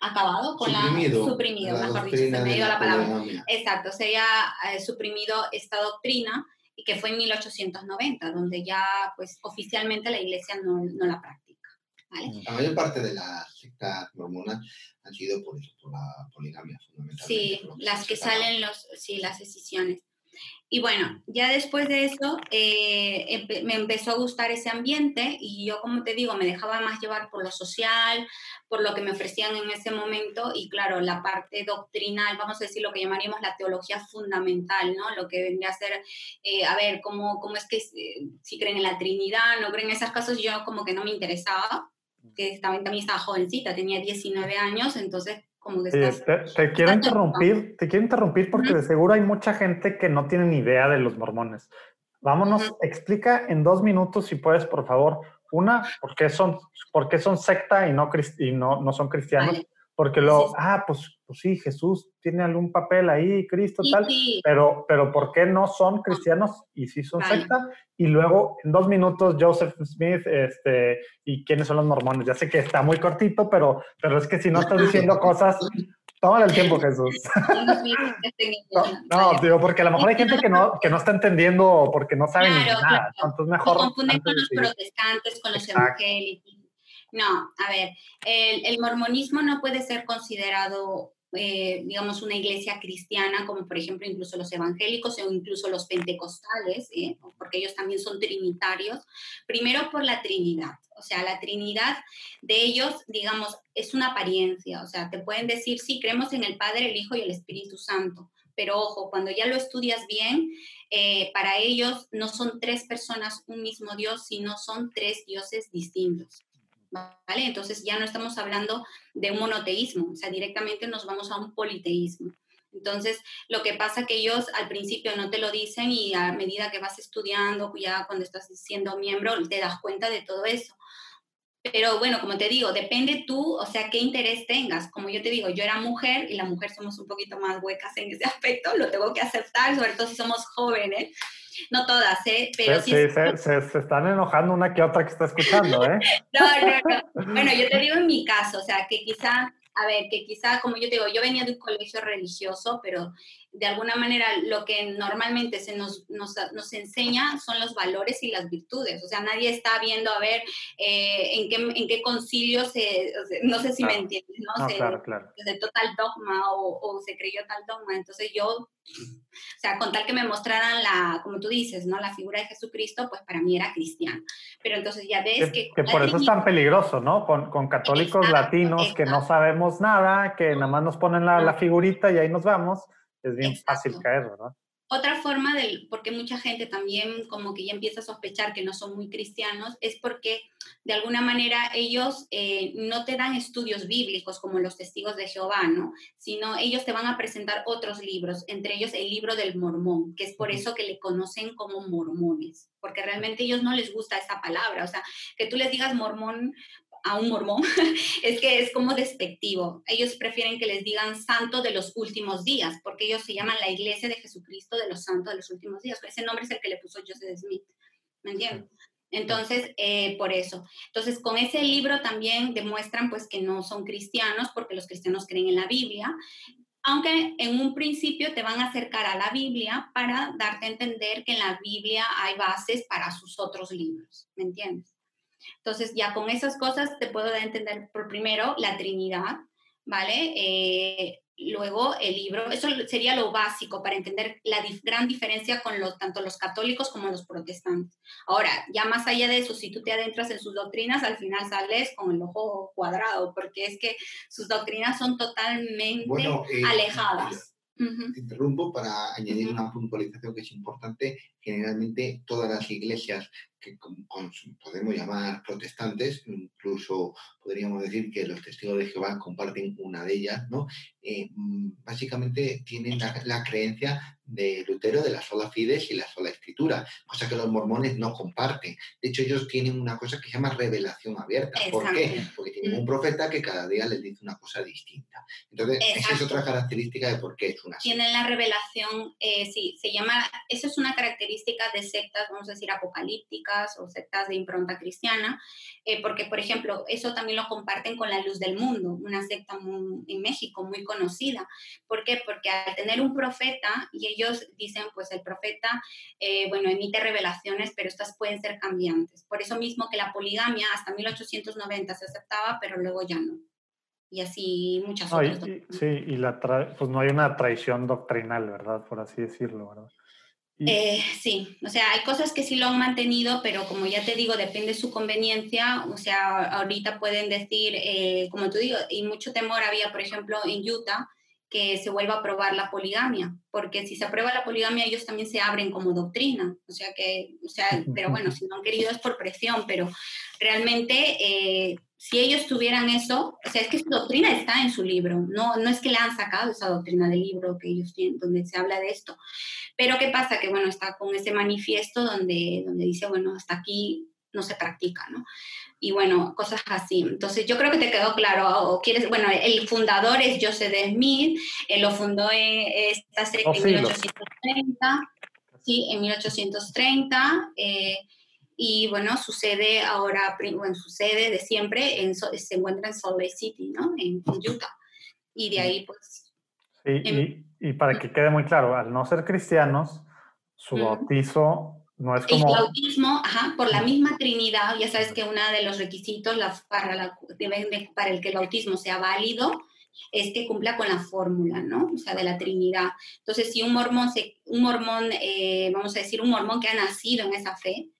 acabado con la suprimido, mejor dicho, se me dio la palabra. Exacto, se haya eh, suprimido esta doctrina y que fue en 1890, donde ya pues oficialmente la iglesia no, no la practica. La mayor parte de las sectas mormonas han sido por eso, por la poligamia fundamentalmente. Sí, las que salen los, sí, las decisiones. Y bueno, ya después de eso eh, me empezó a gustar ese ambiente y yo, como te digo, me dejaba más llevar por lo social, por lo que me ofrecían en ese momento y claro, la parte doctrinal, vamos a decir lo que llamaríamos la teología fundamental, ¿no? Lo que vendría a ser, eh, a ver, ¿cómo, cómo es que si creen en la Trinidad, no creen en esas cosas, yo como que no me interesaba que también, también estaba jovencita, tenía 19 años, entonces como que... te, quiero interrumpir, te quiero interrumpir porque de seguro hay mucha gente que no tiene ni idea de los mormones. Vámonos, explica en dos minutos, si puedes, por favor, una, ¿por qué son, por qué son secta y no, y no, no son cristianos? Porque lo, ah, pues, pues sí, Jesús tiene algún papel ahí, Cristo, tal, Pero, pero ¿por qué no son cristianos y sí son secta? Y luego, en dos minutos, Joseph Smith, este, y quiénes son los mormones. Ya sé que está muy cortito, pero, pero es que si no estás diciendo cosas, toma el tiempo, Jesús. [LAUGHS] no, digo, porque a lo mejor hay gente que no, que no está entendiendo porque no sabe ni nada. Entonces mejor... confunden con los protestantes, con los evangélicos no, a ver, el, mormonismo no puede ser considerado, eh, digamos, una iglesia cristiana, como por ejemplo incluso los evangélicos o incluso los pentecostales, ¿eh? porque ellos también son trinitarios. Primero por la Trinidad, o sea, la Trinidad de ellos, digamos, es una apariencia, o sea, te pueden decir, sí, creemos en el Padre, el Hijo y el Espíritu Santo, pero ojo, cuando ya lo estudias bien, eh, para ellos no son tres personas un mismo Dios, sino son tres dioses distintos. ¿Vale? Entonces ya no estamos hablando de un monoteísmo, o sea, directamente nos vamos a un politeísmo. Entonces, lo que pasa que ellos al principio no te lo dicen y a medida que vas estudiando, ya cuando estás siendo miembro, te das cuenta de todo eso. Pero bueno, como te digo, depende tú, o sea, qué interés tengas. Como yo te digo, yo era mujer y la mujer somos un poquito más huecas en ese [LAUGHS] aspecto, lo tengo que aceptar, sobre todo si somos jóvenes [LAUGHS] no todas, ¿eh? Pero sí, se, se, están enojando una que otra que está escuchando, ¿eh? [LAUGHS] no, no, no. Bueno, yo te digo en mi caso, o sea, que quizá, a ver, que quizá, como yo te digo, yo venía de un colegio religioso, pero de alguna manera lo que normalmente se nos, nos, nos, enseña son los valores y las virtudes. O sea, nadie está viendo a ver eh, en, qué, en qué concilio se, no sé si me entiendes, ¿no? se, claro, claro. total dogma o, o, se creyó tal dogma. Entonces yo, o sea, con tal que me mostraran la, como tú dices, ¿no? La figura de Jesucristo, pues para mí era cristiana. Pero entonces ya ves que... Que, por eso es tan peligroso, ¿no? Con, con católicos latinos que no sabemos nada, que nada más nos ponen la, la figurita y ahí nos vamos es bien fácil caer, ¿verdad? otra forma del, porque mucha gente también como que ya empieza a sospechar que no son muy cristianos, es porque de alguna manera ellos eh, no te dan estudios bíblicos como los testigos de Jehová, ¿no? Sino ellos te van a presentar otros libros, entre ellos el libro del mormón, que es por eso que le conocen como mormones, porque realmente a ellos no les gusta esa palabra, o sea, que tú les digas mormón, a un mormón, [LAUGHS] es que es como despectivo. Ellos prefieren que les digan santo de los últimos días, porque ellos se llaman la iglesia de Jesucristo de los santos de los últimos días. Ese nombre es el que le puso Joseph Smith. ¿Me entiendes? Entonces, eh, por eso. Entonces, con ese libro también demuestran pues que no son cristianos, porque los cristianos creen en la Biblia, aunque en un principio te van a acercar a la Biblia para darte a entender que en la Biblia hay bases para sus otros libros, ¿me entiendes? Entonces, ya con esas cosas te puedo dar a entender por primero la Trinidad, ¿vale? Eh, luego el libro, eso sería lo básico para entender la gran diferencia con los, tanto los católicos como los protestantes. Ahora, ya más allá de eso, si tú te adentras en sus doctrinas, al final sales con el ojo cuadrado, porque es que sus doctrinas son totalmente eh, alejadas. Te interrumpo para añadir una puntualización que es importante. Generalmente todas las iglesias que podemos llamar protestantes, incluso podríamos decir que los testigos de Jehová comparten una de ellas, ¿no? Eh, mm, básicamente tienen la, creencia de Lutero de la sola fides y la sola escritura, cosa que los mormones no comparten. De hecho, ellos tienen una cosa que se llama revelación abierta. ¿Por qué? Porque tienen un profeta que cada día les dice una cosa distinta. Entonces, esa es otra característica de por qué es una Tienen la revelación, eh, sí, se llama, eso es una característica de sectas, vamos a decir, o sectas de impronta cristiana, eh, porque, por ejemplo, eso también lo comparten con la Luz del Mundo, una secta en México muy conocida. ¿Por qué? Porque al tener un profeta, y ellos dicen, pues el profeta, eh, bueno, emite revelaciones, pero estas pueden ser cambiantes. Por eso mismo que la poligamia hasta 1890 se aceptaba, pero luego ya no y así muchas otras. sí, y la pues no hay una traición doctrinal, ¿verdad? Por así decirlo, ¿verdad? Eh, sí, o sea, hay cosas que sí lo han mantenido, pero como ya te digo, depende de su conveniencia. O sea, ahorita pueden decir, eh, como tú digo, y mucho temor había, por ejemplo, en Utah, que se vuelva a aprobar la poligamia, porque si se aprueba la poligamia, ellos también se abren como doctrina. O sea, que, o sea, pero bueno, si no han querido es por presión, pero realmente eh, si ellos tuvieran eso, o sea, es que su doctrina está en su libro, no, no es que le han sacado esa doctrina del libro que ellos tienen, donde se habla de esto. Pero ¿qué pasa? Que, bueno, está con ese manifiesto donde, donde dice, bueno, hasta aquí no se practica, ¿no? Y bueno, cosas así. Entonces, yo creo que te quedó claro. O quieres, bueno, el fundador es Joseph Smith, él lo fundó en esta en 1830, sí, en 1830. Eh, y bueno, sucede ahora, bueno, sucede de siempre, en, se encuentra en Salt Lake City, ¿no? En, Utah. Y de ahí, pues... Sí, y, y, para que quede muy claro, al no ser cristianos, su bautizo no es como... El bautismo, ajá, por la misma Trinidad, ya sabes que uno de los requisitos para, la, para el que el bautismo sea válido es que cumpla con la fórmula, ¿no? O sea, de la Trinidad. Entonces, si un mormón, un mormón eh, vamos a decir, un mormón que ha nacido en esa fe,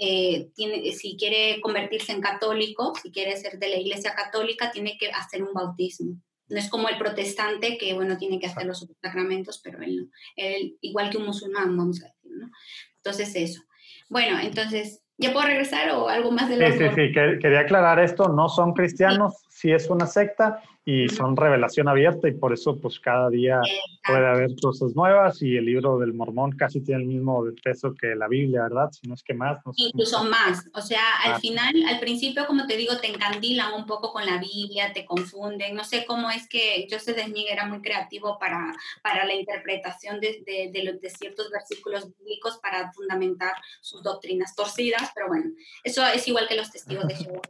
eh, tiene, si quiere convertirse en católico, si quiere ser de la iglesia católica, tiene que hacer un bautismo. No es como el protestante que, bueno, tiene que hacer los sacramentos, pero él no. Él, igual que un musulmán, vamos a decir, ¿no? Entonces, eso. Bueno, entonces, ¿ya puedo regresar o algo más de lo Sí, sí, sí, quería aclarar esto. No son cristianos, sí es una secta y son revelación abierta y por eso pues cada día puede haber cosas nuevas y el libro del mormón casi tiene el mismo peso que la Biblia, ¿verdad? Si no es que más. Incluso más. O sea, al ah. final, al principio, como te digo, te encandilan un poco con la Biblia, te confunden. No sé cómo es que Joseph Smith era muy creativo para, para la interpretación de, de, de, de ciertos versículos bíblicos para fundamentar sus doctrinas torcidas, pero bueno, eso es igual que los testigos de [LAUGHS] Jehová.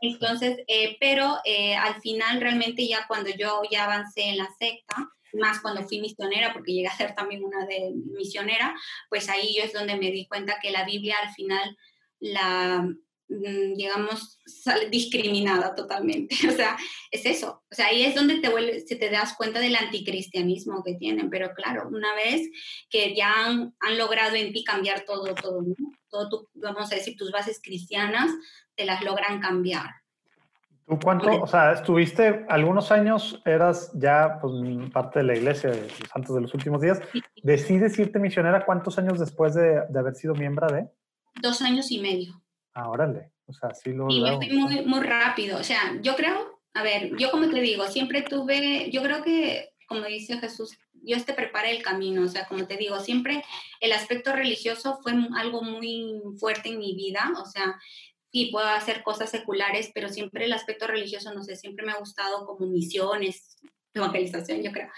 Entonces, eh, pero eh, al final realmente ya cuando yo ya avancé en la secta, más cuando fui misionera, porque llegué a ser también una de misionera, pues ahí yo es donde me di cuenta que la Biblia al final la, mm, digamos, discriminada totalmente. [LAUGHS] O sea, es eso. O sea, ahí es donde te, vuelves, te das cuenta del anticristianismo que tienen. Pero claro, una vez que ya han, han logrado en ti cambiar todo, todo, ¿no? todo tu, vamos a decir, tus bases cristianas, te las logran cambiar. ¿Tú cuánto, o sea, estuviste algunos años, eras ya pues, parte de la iglesia de los santos de los últimos días? ¿Decides irte misionera cuántos años después de, de haber sido miembro de? Dos años y medio. Ah, órale. O sea, sí lo... Y me fui muy, muy rápido. O sea, yo creo, a ver, yo como te digo, siempre tuve, yo creo que, como dice Jesús, Dios te prepara el camino. O sea, como te digo, siempre el aspecto religioso fue algo muy fuerte en mi vida. O sea, y puedo hacer cosas seculares, pero siempre el aspecto religioso, no sé, siempre me ha gustado como misiones, evangelización, yo creo.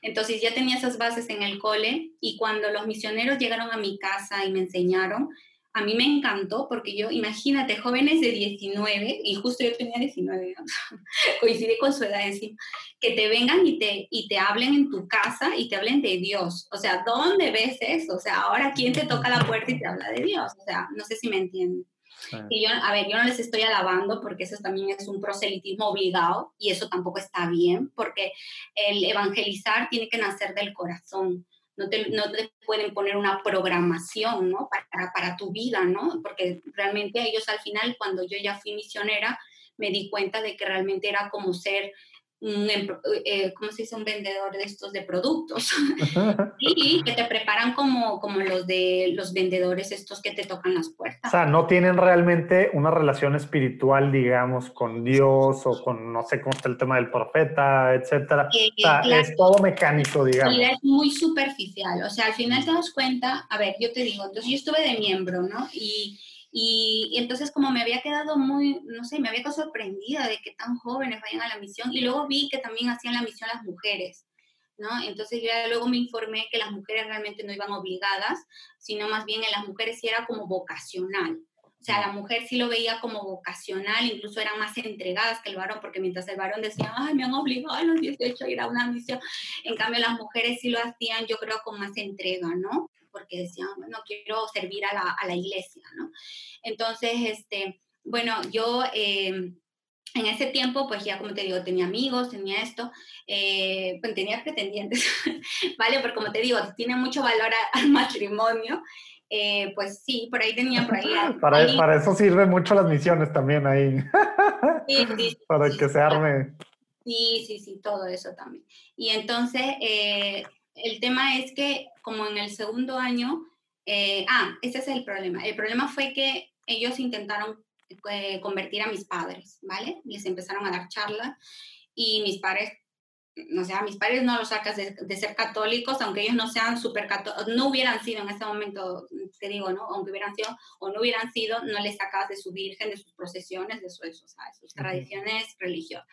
Entonces ya tenía esas bases en el cole y cuando los misioneros llegaron a mi casa y me enseñaron, a mí me encantó porque yo, imagínate, jóvenes de 19, y justo yo tenía 19, [LAUGHS] coincidí con su edad encima, que te vengan y te, y te hablen en tu casa y te hablen de Dios. O sea, ¿dónde ves eso? O sea, ahora quién te toca la puerta y te habla de Dios. O sea, no sé si me entienden. Y yo, a ver, yo no les estoy alabando porque eso también es un proselitismo obligado y eso tampoco está bien porque el evangelizar tiene que nacer del corazón. No te, no te pueden poner una programación, ¿no? Para, para tu vida, ¿no? Porque realmente ellos al final, cuando yo ya fui misionera, me di cuenta de que realmente era como ser un, eh, ¿cómo se dice? Un vendedor de estos de productos. [LAUGHS] y que te preparan como, como los de los vendedores estos que te tocan las puertas. O sea, no tienen realmente una relación espiritual, digamos, con Dios o con, no sé cómo está el tema del profeta, etcétera. o sea, es todo mecánico, digamos. Es muy superficial. O sea, al final te das cuenta, a ver, yo te digo, entonces yo estuve de miembro, ¿no? Y y, entonces como me había quedado muy, no sé, me había quedado sorprendida de que tan jóvenes vayan a la misión y luego vi que también hacían la misión las mujeres, ¿no? Entonces yo luego me informé que las mujeres realmente no iban obligadas, sino más bien en las mujeres sí era como vocacional. O sea, la mujer sí lo veía como vocacional, incluso eran más entregadas que el varón, porque mientras el varón decía, ay, me han obligado a los 18 a ir a una misión, en cambio las mujeres sí lo hacían, yo creo, con más entrega, ¿no? Porque decían, bueno, quiero servir a la, a la iglesia, ¿no? Entonces, este, bueno, yo... Eh, en ese tiempo, pues ya como te digo, tenía amigos, tenía esto, eh, pues tenía pretendientes, [LAUGHS] ¿vale? Porque como te digo, tiene mucho valor al matrimonio, eh, pues sí, por ahí tenía, por ahí. [LAUGHS] para, para, eso sirven mucho las misiones también ahí. Sí, sí, [LAUGHS] para que se arme. Sí, sí, sí, todo eso también. Y entonces, eh, el tema es que como en el segundo año, eh, ah, ese es el problema. El problema fue que ellos intentaron eh, convertir a mis padres, ¿vale? Les empezaron a dar charlas y mis padres, no sé, a mis padres no los sacas de, ser católicos, aunque ellos no sean súper católicos, no hubieran sido en ese momento, te digo, ¿no? Aunque hubieran sido o no hubieran sido, no les sacas de su virgen, de sus procesiones, de, su, eso, de sus tradiciones religiosas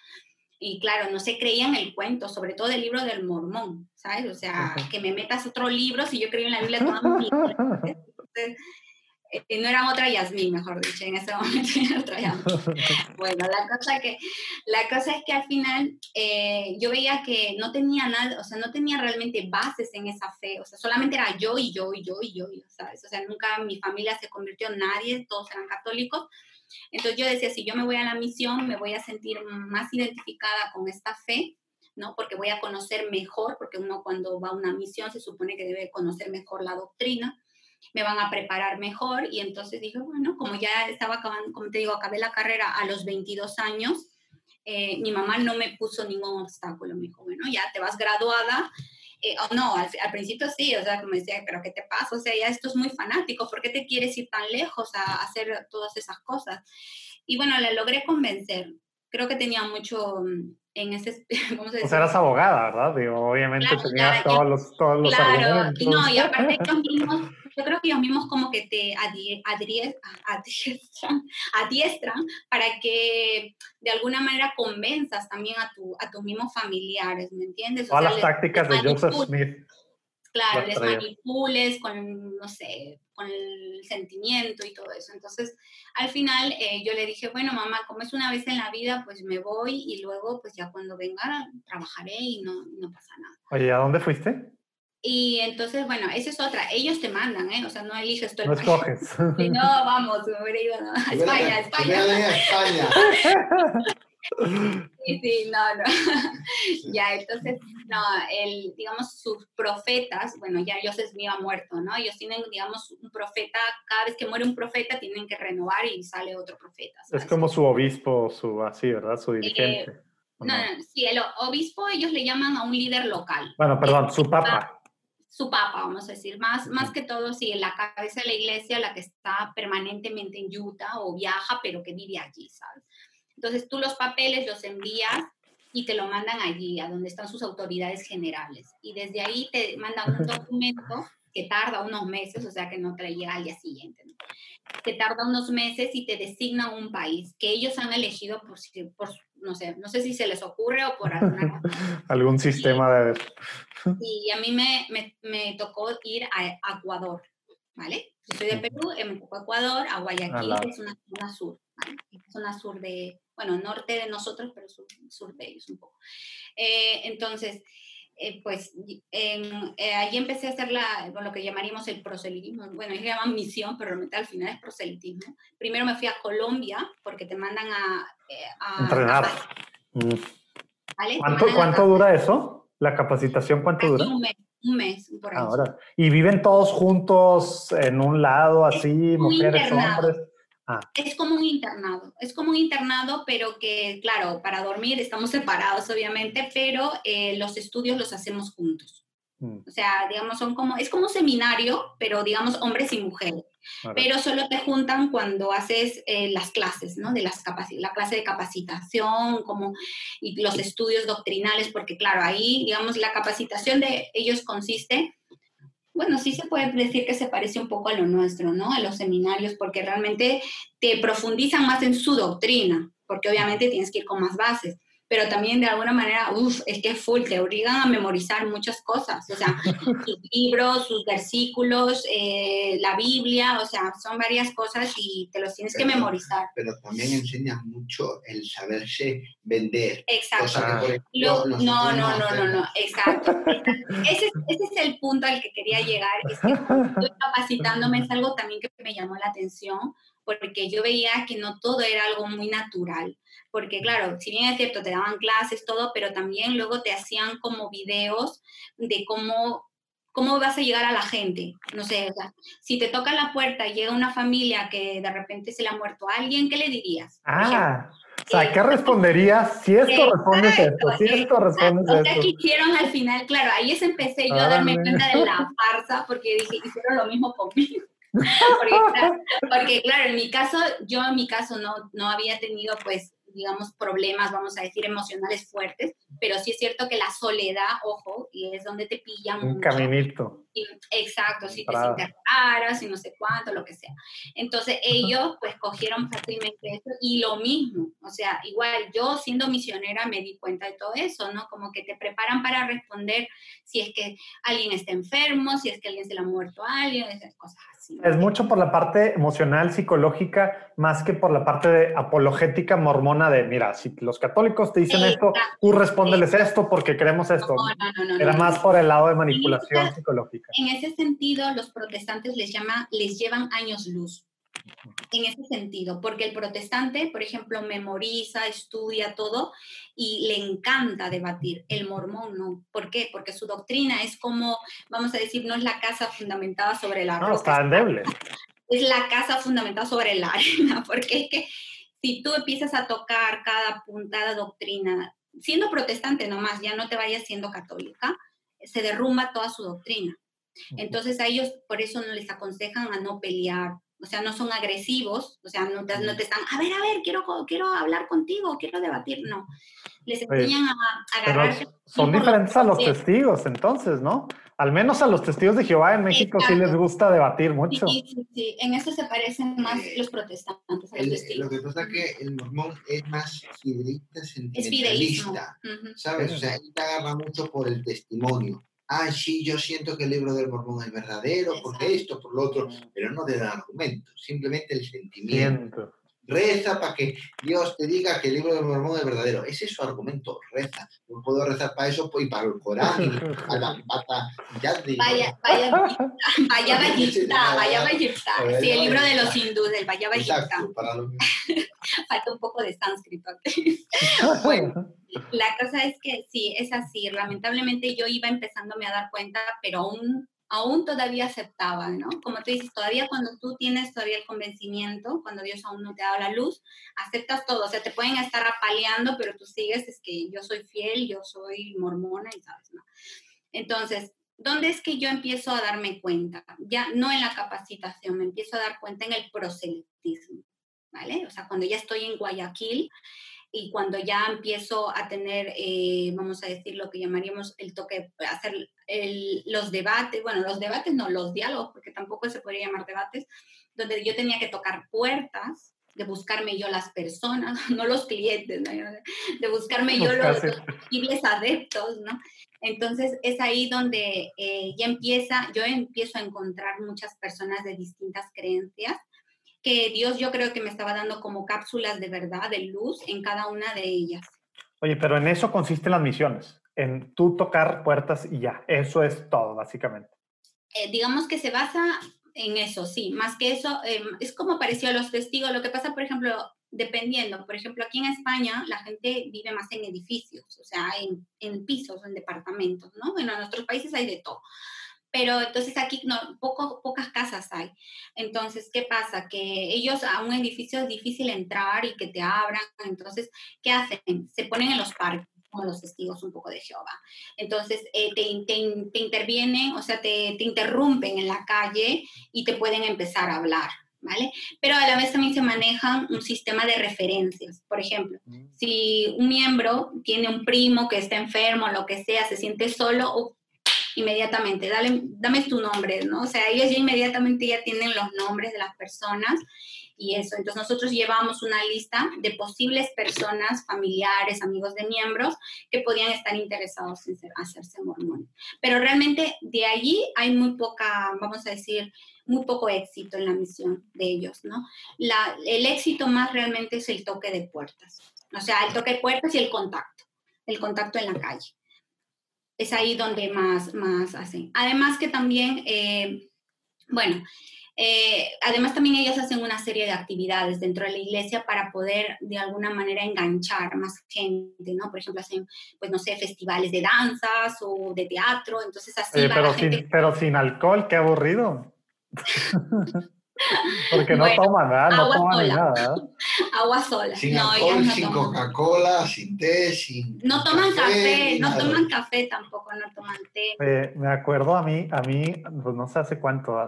y claro, no se creían el cuento, sobre todo el libro del mormón, ¿sabes? O sea, que me metas otro libro si yo creí en la Biblia toda mi vida. [LAUGHS] Entonces, eh, no era otra Yasmín, mejor dicho, en ese momento [LAUGHS] era otra Yasmín. [LAUGHS] Bueno, la cosa, que, la cosa es que al final eh, yo veía que no tenía nada, o sea, no tenía realmente bases en esa fe, o sea, solamente era yo y yo y yo y yo, ¿sabes? O sea, nunca mi familia se convirtió en nadie, todos eran católicos, entonces yo decía, si yo me voy a la misión, me voy a sentir más identificada con esta fe, ¿no? Porque voy a conocer mejor, porque uno cuando va a una misión se supone que debe conocer mejor la doctrina, me van a preparar mejor y entonces dije, bueno, como ya estaba acabando, como te digo, acabé la carrera a los 22 años, eh, mi mamá no me puso ningún obstáculo, me dijo, bueno, ya te vas graduada, oh, no, al, principio sí, o sea, como decía, pero ¿qué te pasa? O sea, ya esto es muy fanático, ¿por qué te quieres ir tan lejos a, hacer todas esas cosas? Y bueno, la logré convencer. Creo que tenía mucho mm, en ese... [LAUGHS] ¿cómo se O sea, eras abogada, ¿verdad? Digo, obviamente tenías todos los, todos los claro, no, y aparte [LAUGHS] ellos mismos, yo creo que ellos mismos como que te [LAUGHS] adiestran, adiestran para que de alguna manera convenzas también a, tu, a tus mismos familiares, ¿me entiendes? Todas las tácticas de Joseph Smith. Claro, les manipules con, no sé, con el sentimiento y todo eso. Entonces, al final eh, yo le dije, bueno, mamá, como es una vez en la vida, pues me voy y luego, pues ya cuando venga, trabajaré y no, no pasa nada. Oye, ¿a dónde fuiste? Y entonces, bueno, esa es otra. Ellos te mandan, ¿eh? O sea, no eliges tú No escoges. [LAUGHS] Y no, vamos, me hubiera ido a España, España. España. [LAUGHS] Sí, sí, no, no. [LAUGHS] ya, entonces, no, el, digamos, sus profetas, bueno, ya Dios mío ha muerto, ¿no? Ellos tienen, digamos, un profeta, cada vez que muere un profeta tienen que renovar y sale otro profeta. Es como su obispo, su, así, ¿verdad? Su dirigente. Eh, no, no, sí, el obispo ellos le llaman a un líder local. Bueno, perdón, su papa. Su papa, vamos a decir, más, más que todo, sí, la cabeza de la iglesia, la que está permanentemente en Utah o viaja, pero que vive allí, ¿sabes? Entonces tú los papeles los envías y te lo mandan allí, a donde están sus autoridades generales. Y desde ahí te mandan un documento que tarda unos meses, o sea que no te llega al día siguiente. ¿no? Que tarda unos meses y te designa un país que ellos han elegido por, por no sé, no sé si se les ocurre o por alguna [LAUGHS] Algún sistema de... Y a mí me, me, me, tocó ir a Ecuador, ¿vale? Yo soy de Perú, me tocó Ecuador, a Guayaquil, que es una zona sur, ¿vale? Zona sur de, bueno, norte de nosotros, pero sur, sur de ellos un poco. Eh, entonces, eh, pues eh, ahí empecé a hacer la, lo que llamaríamos el proselitismo. Bueno, ellos llaman misión, pero realmente al final es proselitismo. Primero me fui a Colombia porque te mandan a... a Entrenar. Mm. ¿Cuánto, ¿cuánto dura eso? ¿La capacitación cuánto dura? Un mes, un mes por ahí. Ahora. ¿Y viven todos juntos en un lado, así, mujeres, hombres? Ah. Es como un internado, es como un internado, pero que, claro, para dormir estamos separados, obviamente, pero eh, los estudios los hacemos juntos. Mm. O sea, digamos, son como, es como un seminario, pero digamos hombres y mujeres. Pero solo te juntan cuando haces eh, las clases, ¿no? De las la clase de capacitación, como, y los estudios doctrinales, porque claro, ahí, digamos, la capacitación de ellos consiste bueno, sí se puede decir que se parece un poco a lo nuestro, ¿no? A los seminarios, porque realmente te profundizan más en su doctrina, porque obviamente tienes que ir con más bases pero también de alguna manera, uff, es que es full, te obligan a memorizar muchas cosas, o sea, [LAUGHS] sus libros, sus versículos, eh, la Biblia, o sea, son varias cosas y te los tienes que memorizar. Pero también enseñas mucho el saberse vender. Exacto. no, no, no, no, no, exacto. ese, ese, es el punto al que quería llegar, es que [LAUGHS] estoy capacitándome, es algo también que me llamó la atención, porque yo veía que no todo era algo muy natural porque claro, si bien es cierto, te daban clases, todo, pero también luego te hacían como videos de cómo, cómo vas a llegar a la gente. No sé, o sea, si te toca la puerta y llega una familia que de repente se le ha muerto a alguien, ¿qué le dirías? Ah. O sea, ¿qué responderías si esto respondes esto? Si esto respondes esto. O sea, ¿qué hicieron al final? Claro, ahí es empecé yo a darme cuenta de la farsa porque dije, hicieron lo mismo conmigo. [LAUGHS] porque, porque, claro, en mi caso, yo en mi caso no, no había tenido pues digamos, problemas, vamos a decir, emocionales fuertes, pero sí es cierto que la soledad, ojo, y es donde te pillan. Un caminito. exacto, si te sientes rara, si no sé cuánto, lo que sea. Entonces ellos pues cogieron fácilmente eso y lo mismo, o sea, igual yo siendo misionera me di cuenta de todo eso, ¿no? Como que te preparan para responder si es que alguien está enfermo, si es que alguien se le ha muerto a alguien, esas cosas es mucho por la parte emocional, psicológica, más que por la parte de apologética mormona de, mira, si los católicos te dicen esto, tú respóndeles esto porque queremos esto. No, no, no, Era más por el lado de manipulación psicológica. En ese sentido, los protestantes les, llama, les llevan años luz en ese sentido, porque el protestante, por ejemplo, memoriza, estudia todo y le encanta debatir. El mormón no. ¿Por qué? Porque su doctrina es como, vamos a decir, no es la casa fundamentada sobre la roca. No, está endeble. Es la casa fundamentada sobre la arena, [LAUGHS] porque es que si tú empiezas a tocar cada puntada doctrina, siendo protestante nomás, ya no te vayas siendo católica, se derrumba toda su doctrina. Entonces a ellos por eso no les aconsejan a no pelear, o sea, no son agresivos, o sea, no te, no te están, a ver, a ver, quiero, quiero hablar contigo, quiero debatir, no. Les enseñan a, agarrarse. Son diferentes a los testigos, entonces, ¿no? Al menos a los testigos de Jehová en México sí les gusta debatir mucho. Sí, sí, sí, en eso se parecen más eh, los protestantes a los testigos. Lo que pasa es que el mormón es más fidelista, sentimentalista, ¿sabes? O sea, él te agarra mucho por el testimonio ah, sí, yo siento que el libro del Mormón es verdadero, porque esto, por lo otro, pero no te da argumentos, simplemente el sentimiento. Reza para que Dios te diga que el libro de Mormón es verdadero. Ese es su argumento, reza. No puedo rezar para eso y para el Corán y para la pata. Ya vaya, vaya, vaya Vallista, vaya Vallista. [LAUGHS] Sí, el libro de los hindúes, el Vaya Vallista. [LAUGHS] Falta un poco de sánscrito. [LAUGHS] bueno, la cosa es que sí, es así. Lamentablemente yo iba empezándome a dar cuenta, pero aún aún todavía aceptaba, ¿no? Como tú dices, todavía cuando tú tienes todavía el convencimiento, cuando Dios aún no te ha dado la luz, aceptas todo, o sea, te pueden estar apaleando, pero tú sigues, es que yo soy fiel, yo soy mormona y sabes, ¿no? Entonces, ¿dónde es que yo empiezo a darme cuenta? Ya no en la capacitación, me empiezo a dar cuenta en el proselitismo, ¿vale? O sea, cuando ya estoy en Guayaquil, y cuando ya empiezo a tener, eh, vamos a decir, lo que llamaríamos el toque, hacer el, los debates, bueno, los debates no, los diálogos, porque tampoco se podría llamar debates, donde yo tenía que tocar puertas, de buscarme yo las personas, [LAUGHS] no los clientes, de buscarme yo [LAUGHS] los, posibles adeptos, ¿no? Entonces es ahí donde eh, ya empieza, yo empiezo a encontrar muchas personas de distintas creencias que Dios yo creo que me estaba dando como cápsulas de verdad, de luz en cada una de ellas. Oye, pero en eso consisten las misiones, en tú tocar puertas y ya, eso es todo, básicamente. Eh, digamos que se basa en eso, sí, más que eso, em, es como pareció a los testigos, lo que pasa, por ejemplo, dependiendo, por ejemplo, aquí en España la gente vive más en edificios, o sea, en, en pisos, en departamentos, ¿no? Bueno, en nuestros países hay de todo pero entonces aquí no, poco, pocas casas hay. Entonces, ¿qué pasa? Que ellos a un edificio es difícil entrar y que te abran. Entonces, ¿qué hacen? Se ponen en los parques como los testigos un poco de Jehová. Entonces, eh, te, te, te, intervienen, o sea, te, te interrumpen en la calle y te pueden empezar a hablar. ¿Vale? Pero a la vez también se maneja un sistema de referencias. Por ejemplo, mm. si un miembro tiene un primo que está enfermo, lo que sea, se siente solo, inmediatamente, dale, dame tu nombre, ¿no? O sea, ellos ya inmediatamente ya tienen los nombres de las personas y eso. Entonces nosotros llevamos una lista de posibles personas, familiares, amigos de miembros que podían estar interesados en hacerse mormón. Pero realmente de allí hay muy poca, vamos a decir, muy poco éxito en la misión de ellos, ¿no? La, el éxito más realmente es el toque de puertas. O sea, el toque de puertas y el contacto, el contacto en la calle es ahí donde más, más hacen. Además que también, eh, bueno, eh, además también ellos hacen una serie de actividades dentro de la iglesia para poder de alguna manera enganchar más gente, ¿no? Por ejemplo, hacen, pues no sé, festivales de danzas o de teatro, entonces así... pero, sin, pero sin alcohol, qué aburrido. [LAUGHS] Porque no toman, ¿verdad? No toman nada. [LAUGHS] Agua sola. Sin no, alcohol, sin Coca-Cola, sin té, sin. No toman café, no toman café tampoco, no toman té. me acuerdo a mí, a mí, pues no sé hace cuánto,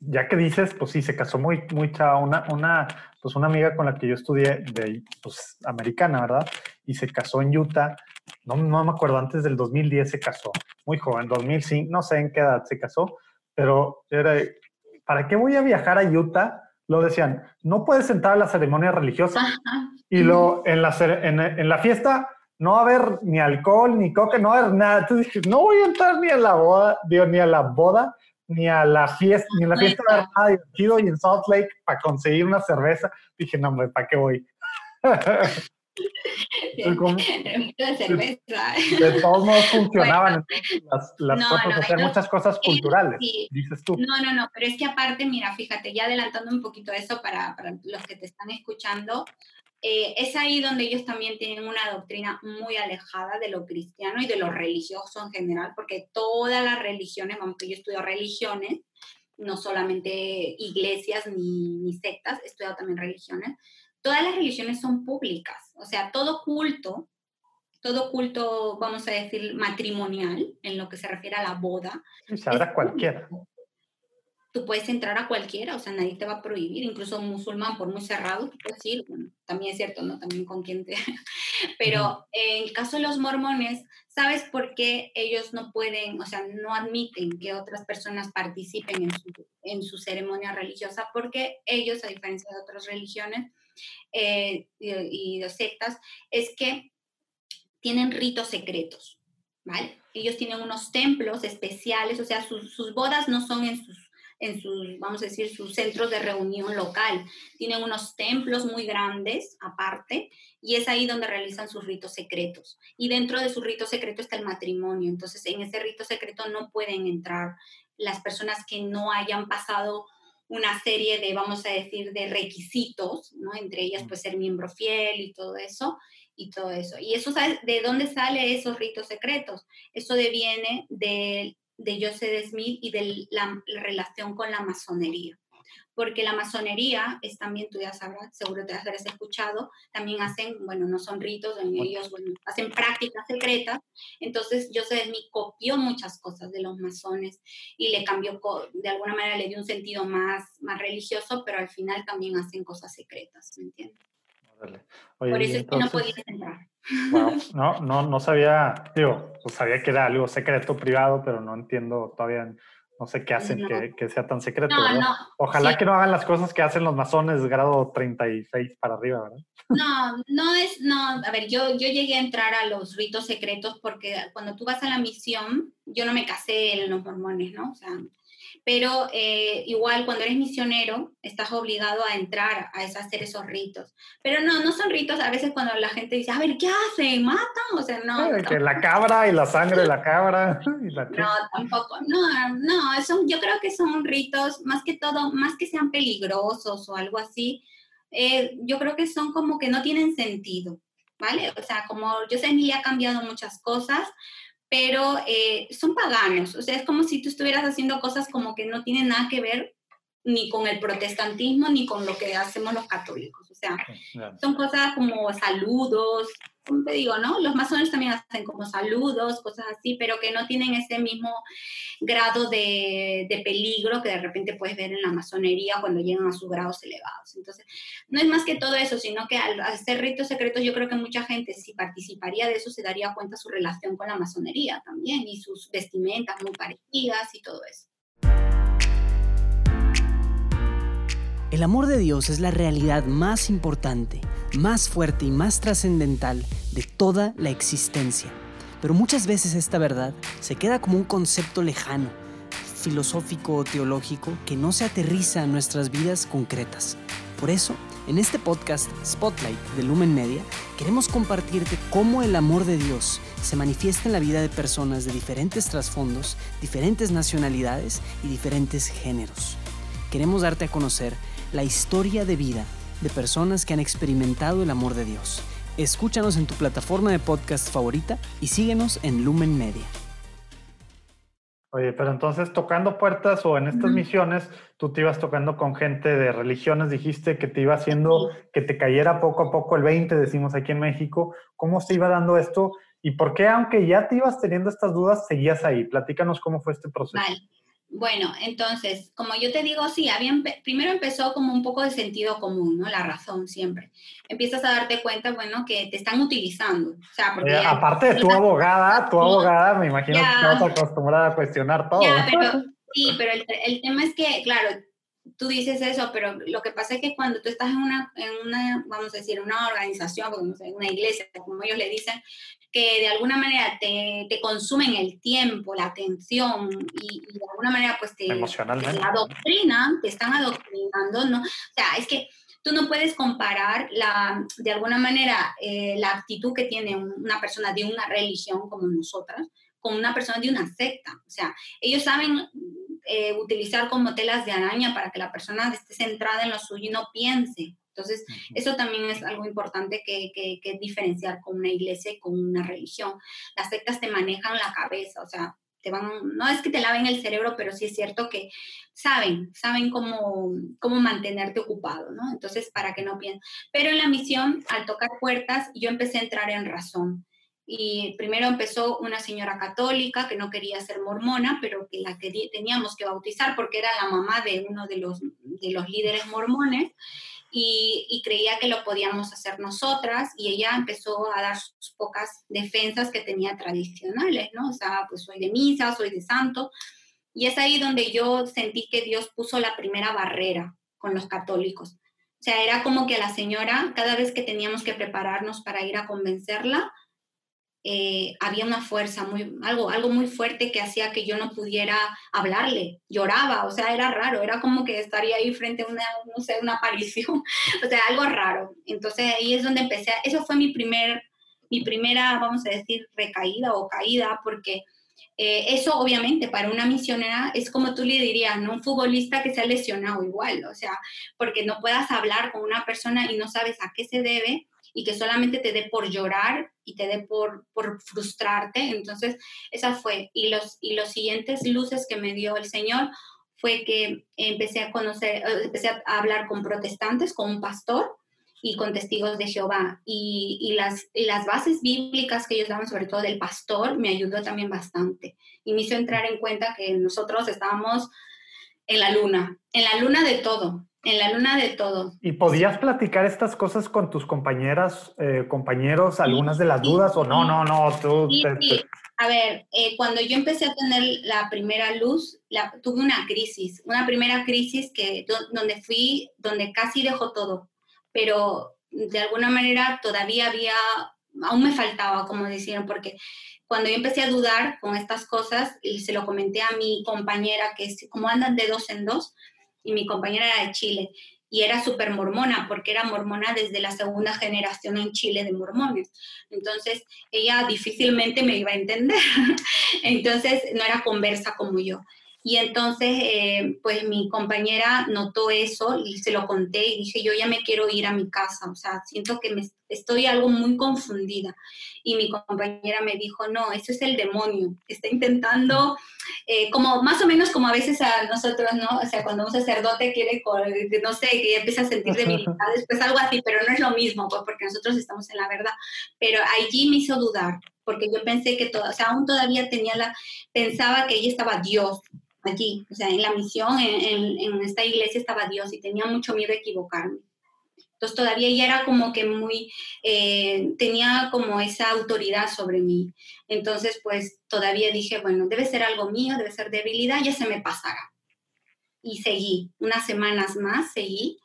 ya que dices, pues sí, se casó muy, muy chava, una, una, pues una amiga con la que yo estudié, de, pues americana, ¿verdad? Y se casó en Utah. No, no me acuerdo, antes del 2010 se casó, muy joven, 2005, no sé en qué edad se casó, pero era ¿para qué voy a viajar a Utah? Lo decían, no puedes entrar a la ceremonia religiosa y lo, en, la, en, la fiesta no va a haber ni alcohol, ni coca, no va a haber nada. Entonces dije, no voy a entrar ni a la boda, ni a la boda, ni a la fiesta, ni a la fiesta de nada divertido y en Salt Lake para conseguir una cerveza. Dije, no, hombre, ¿para qué voy? [LAUGHS] [LAUGHS] de cerveza. De todos modos funcionaban [LAUGHS] las, las fotos, hacer muchas cosas culturales, dices tú. No, no, no, pero es que aparte, mira, fíjate, ya adelantando un poquito eso para, para los que te están escuchando, eh, es ahí donde ellos también tienen una doctrina muy alejada de lo cristiano y de lo religioso en general, porque todas las religiones, aunque yo estudio religiones, no solamente iglesias ni, ni sectas, he estudiado también religiones, todas las religiones son públicas, o sea, todo culto, todo culto, vamos a decir, matrimonial, en lo que se refiere a la boda. Sabrá cualquiera. Tú puedes entrar a cualquiera, o sea, nadie te va a prohibir, incluso un musulmán, por muy cerrado, tú puedes ir, bueno, también es cierto, ¿no? También con quien te... [LAUGHS] Pero en el caso de los mormones, ¿sabes por qué ellos no pueden, o sea, no admiten que otras personas participen en su, en su ceremonia religiosa? Porque ellos, a diferencia de otras religiones, eh, y, de sectas es que tienen ritos secretos, ¿vale? Ellos tienen unos templos especiales, o sea, sus, bodas no son en sus en sus, vamos a decir, sus centros de reunión local. Tienen unos templos muy grandes aparte y es ahí donde realizan sus ritos secretos. Y dentro de su rito secreto está el matrimonio. Entonces, en ese rito secreto no pueden entrar las personas que no hayan pasado una serie de, vamos a decir, de requisitos, ¿no? Entre ellas, pues ser miembro fiel y todo eso, y todo eso. Y eso, ¿de dónde sale esos ritos secretos? Eso deviene de, de Joseph Smith y de la, relación con la masonería. Porque la masonería es también, tú ya sabrás, seguro te habrás escuchado, también hacen, bueno, no son ritos, ellos bueno, hacen prácticas secretas. Entonces Joseph Smith copió muchas cosas de los masones y le cambió, de alguna manera le dio un sentido más, más religioso, pero al final también hacen cosas secretas, ¿me entiendes? Por eso es que no podías entrar. [LAUGHS] No, no, no sabía, digo, pues sabía que era algo secreto, privado, pero no entiendo todavía, no sé qué hacen que, que, sea tan secreto. Ojalá que no hagan las cosas que hacen los masones grado 36 para arriba, ¿verdad? No, no es, no, a ver, yo, yo llegué a entrar a los ritos secretos porque cuando tú vas a la misión, yo no me casé en los mormones, ¿no? O sea, pero eh, igual cuando eres misionero estás obligado a entrar a hacer esos ritos. Pero no, no son ritos a veces cuando la gente dice, a ver, ¿qué hacen? ¿Matan? O sea, no. que la cabra y la sangre de la cabra. [LAUGHS] no, tampoco. No, no, son, yo creo que son ritos, más que todo, más que sean peligrosos o algo así, eh, yo creo que son como que no tienen sentido. ¿Vale? O sea, como yo sé, que ha cambiado muchas cosas, pero eh, son paganos, o sea, es como si tú estuvieras haciendo cosas como que no tienen nada que ver ni con el protestantismo ni con lo que hacemos los católicos, o sea, son cosas como saludos, te digo, ¿no? Los masones también hacen como saludos, cosas así, pero que no tienen ese mismo grado de, de, peligro que de repente puedes ver en la masonería cuando llegan a sus grados elevados. Entonces, no es más que todo eso, sino que al hacer ritos secretos, yo creo que mucha gente, si participaría de eso, se daría cuenta su relación con la masonería también y sus vestimentas muy parecidas y todo eso. El amor de Dios es la realidad más importante, más fuerte y más trascendental de toda la existencia. Pero muchas veces esta verdad se queda como un concepto lejano, filosófico o teológico que no se aterriza en nuestras vidas concretas. Por eso, en este podcast Spotlight de Lumen Media, queremos compartirte cómo el amor de Dios se manifiesta en la vida de personas de diferentes trasfondos, diferentes nacionalidades y diferentes géneros. Queremos darte a conocer la historia de vida de personas que han experimentado el amor de Dios. Escúchanos en tu plataforma de podcast favorita y síguenos en Lumen Media. Oye, pero entonces tocando puertas o en estas misiones, tú te ibas tocando con gente de religiones, dijiste que te iba haciendo que te cayera poco a poco el 20, decimos aquí en México. ¿Cómo se iba dando esto? ¿Y por qué, aunque ya te ibas teniendo estas dudas, seguías ahí? Platícanos cómo fue este proceso. Bueno, entonces, como yo te digo, sí, había primero empezó como un poco de sentido común, ¿no? La razón siempre. Empiezas a darte cuenta, bueno, que te están utilizando. O sea, porque aparte de tu abogada, tu abogada, me imagino que estás acostumbrada a cuestionar todo. [LAUGHS] sí, pero el, el, tema es que, claro, tú dices eso, pero lo que pasa es que cuando tú estás en una, en una vamos a decir, una organización, una iglesia, como ellos le dicen, que de alguna manera te, te consumen el tiempo, la atención y, de alguna manera pues te, te adoctrinan, te están adoctrinando, ¿no? O sea, es que tú no puedes comparar la, de alguna manera eh, la actitud que tiene una persona de una religión como nosotras con una persona de una secta. O sea, ellos saben eh, utilizar como telas de araña para que la persona esté centrada en lo suyo y no piense. Entonces, eso también es algo importante que, que, diferenciar con una iglesia y con una religión. Las sectas te manejan la cabeza, o sea, te van, no es que te laven el cerebro, pero sí es cierto que saben, saben cómo, cómo mantenerte ocupado, ¿no? Entonces, para que no piensen. Pero en la misión, al tocar puertas, yo empecé a entrar en razón. Y primero empezó una señora católica que no quería ser mormona, pero que la que teníamos que bautizar porque era la mamá de uno de los, de los líderes mormones y, creía que lo podíamos hacer nosotras y ella empezó a dar sus pocas defensas que tenía tradicionales, ¿no? O sea, pues soy de misa, soy de santo. Y es ahí donde yo sentí que Dios puso la primera barrera con los católicos. O sea, era como que a la señora, cada vez que teníamos que prepararnos para ir a convencerla, eh, había una fuerza, muy, algo, algo muy fuerte que hacía que yo no pudiera hablarle, lloraba, o sea, era raro, era como que estaría ahí frente a una, no sé, una aparición, [LAUGHS] o sea, algo raro. Entonces ahí es donde empecé, eso fue mi, primer, mi primera, vamos a decir, recaída o caída, porque eh, eso obviamente para una misionera es como tú le dirías, ¿no? Un futbolista que se ha lesionado igual, o sea, porque no puedas hablar con una persona y no sabes a qué se debe y que solamente te dé por llorar y te dé por, por frustrarte. Entonces, esa fue. Y los, y los siguientes luces que me dio el Señor fue que empecé a conocer, empecé a hablar con protestantes, con un pastor y con testigos de Jehová. Y, y las, las bases bíblicas que ellos daban, sobre todo del pastor, me ayudó también bastante. Y me hizo entrar en cuenta que nosotros estábamos en la luna, en la luna de todo, en la luna de todo. ¿Y podías platicar estas cosas con tus compañeras, eh, compañeros, algunas de las dudas o no, no, no, tú... A ver, eh, cuando yo empecé a tener la primera luz, la, tuve una crisis, una primera crisis que donde fui, donde casi dejó todo, pero de alguna manera todavía había, aún me faltaba, como decían, porque cuando yo empecé a dudar con estas cosas, y se lo comenté a mi compañera, que es como andan de dos en dos, y mi compañera era de Chile y era súper mormona porque era mormona desde la segunda generación en Chile de mormones. Entonces ella difícilmente me iba a entender. [LAUGHS] Entonces no era conversa como yo. Y entonces, eh, pues mi compañera notó eso y se lo conté y dije, yo ya me quiero ir a mi casa, o sea, siento que me estoy algo muy confundida. Y mi compañera me dijo, no, eso es el demonio, está intentando, eh, como más o menos como a veces a nosotros, ¿no? O sea, cuando un sacerdote quiere, no sé, que empieza a sentir debilidad, [LAUGHS] pues algo así, pero no es lo mismo, pues porque nosotros estamos en la verdad. Pero allí me hizo dudar, porque yo pensé que, todo, o sea, aún todavía tenía la, pensaba que ella estaba Dios, allí, o sea, en la misión, en, en, esta iglesia estaba Dios y tenía mucho miedo de equivocarme. Entonces todavía ella era como que muy, eh, tenía como esa autoridad sobre mí. Entonces pues todavía dije, bueno, debe ser algo mío, debe ser debilidad, ya se me pasará. Y seguí, unas semanas más seguí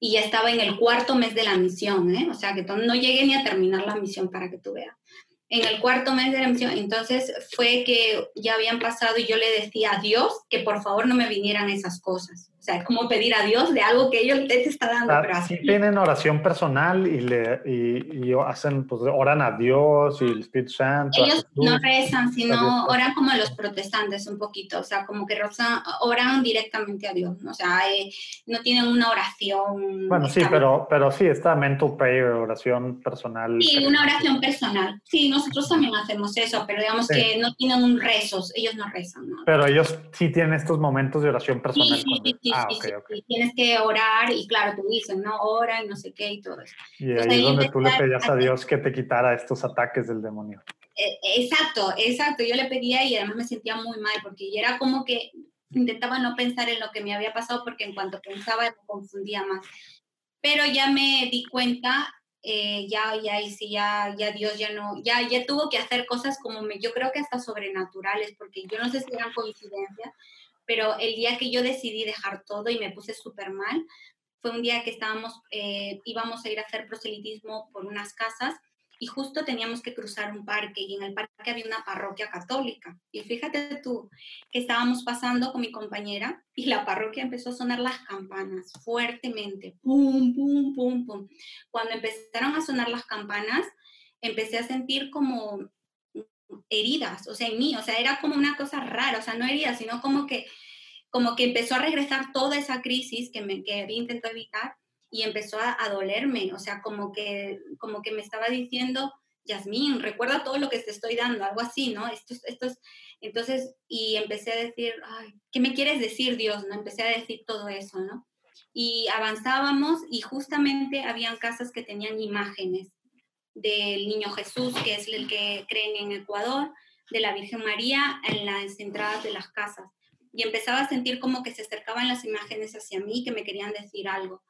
y ya estaba en el cuarto mes de la misión, ¿eh? o sea que no llegué ni a terminar la misión para que tú veas en el cuarto mes de la misión. Entonces fue que ya habían pasado y yo le decía a Dios que por favor no me vinieran esas cosas. O sea, es como pedir a Dios de algo que ellos te está dando. Ah, sí tienen oración personal y, le, y, hacen, pues oran a Dios y el Espíritu Santo. Ellos no rezan, sino oran como los protestantes un poquito. O sea, como que oran directamente a Dios. O sea, eh, no tienen una oración. Bueno, sí, pero, pero sí, está mental prayer, oración personal. Sí, una oración personal. Sí, nosotros también hacemos eso, pero digamos que no tienen un rezos. Ellos no rezan. ¿no? Pero ellos sí tienen estos momentos de oración personal. Sí, sí, sí, Ah, tienes que orar y claro, tú dices, ¿no? Ora y no sé qué y todo eso. Y ahí es donde tú le pedías a Dios que te quitara estos ataques del demonio. E, exacto, exacto. Yo le pedía y además me sentía muy mal porque era como que intentaba no pensar en lo que me había pasado porque en cuanto pensaba me confundía más. Pero ya me di cuenta, eh, ya, ya, y sí, ya, ya Dios ya no, ya, ya tuvo que hacer cosas como me, yo creo que hasta sobrenaturales, porque yo no sé si eran coincidencias, pero el día que yo decidí dejar todo y me puse súper mal, fue un día que estábamos, eh, íbamos a ir a hacer proselitismo por unas casas y justo teníamos que cruzar un parque y en el parque había una parroquia católica. Y fíjate tú que estábamos pasando con mi compañera y la parroquia empezó a sonar las campanas fuertemente, pum, pum, pum, pum. Cuando empezaron a sonar las campanas, empecé a sentir como heridas, o sea, en mí, o sea, era como una cosa rara, o sea, no heridas, sino como que, como que empezó a regresar toda esa crisis que, me, que había intentado evitar y empezó a, dolerme, o sea, como que, como que me estaba diciendo, Yasmín, recuerda todo lo que te estoy dando, algo así, ¿no? Esto, esto es, entonces, y empecé a decir, ay, ¿qué me quieres decir, Dios? ¿No? Empecé a decir todo eso, ¿no? Y avanzábamos y justamente habían casas que tenían imágenes del Niño Jesús, que es el que creen en Ecuador, de la Virgen María en las entradas de las casas. Y empezaba a sentir como que se acercaban las imágenes hacia mí, que me querían decir algo.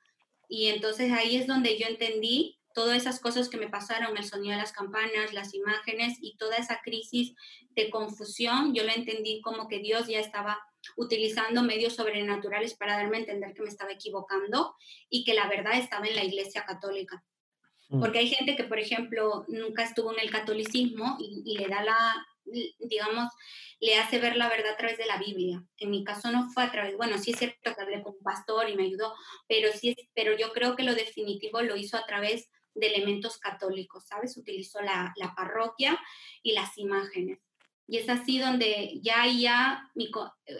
Y entonces ahí es donde yo entendí todas esas cosas que me pasaron, el sonido de las campanas, las imágenes y toda esa crisis de confusión, yo lo entendí como que Dios ya estaba utilizando medios sobrenaturales para darme a entender que me estaba equivocando y que la verdad estaba en la Iglesia Católica. Porque hay gente que, por ejemplo, nunca estuvo en el catolicismo y, le da la, digamos, le hace ver la verdad a través de la Biblia. En mi caso no fue a través, bueno, sí es cierto que hablé con un pastor y me ayudó, pero sí, pero yo creo que lo definitivo lo hizo a través de elementos católicos, ¿sabes? Utilizó la, la parroquia y las imágenes. Y es así donde ya ya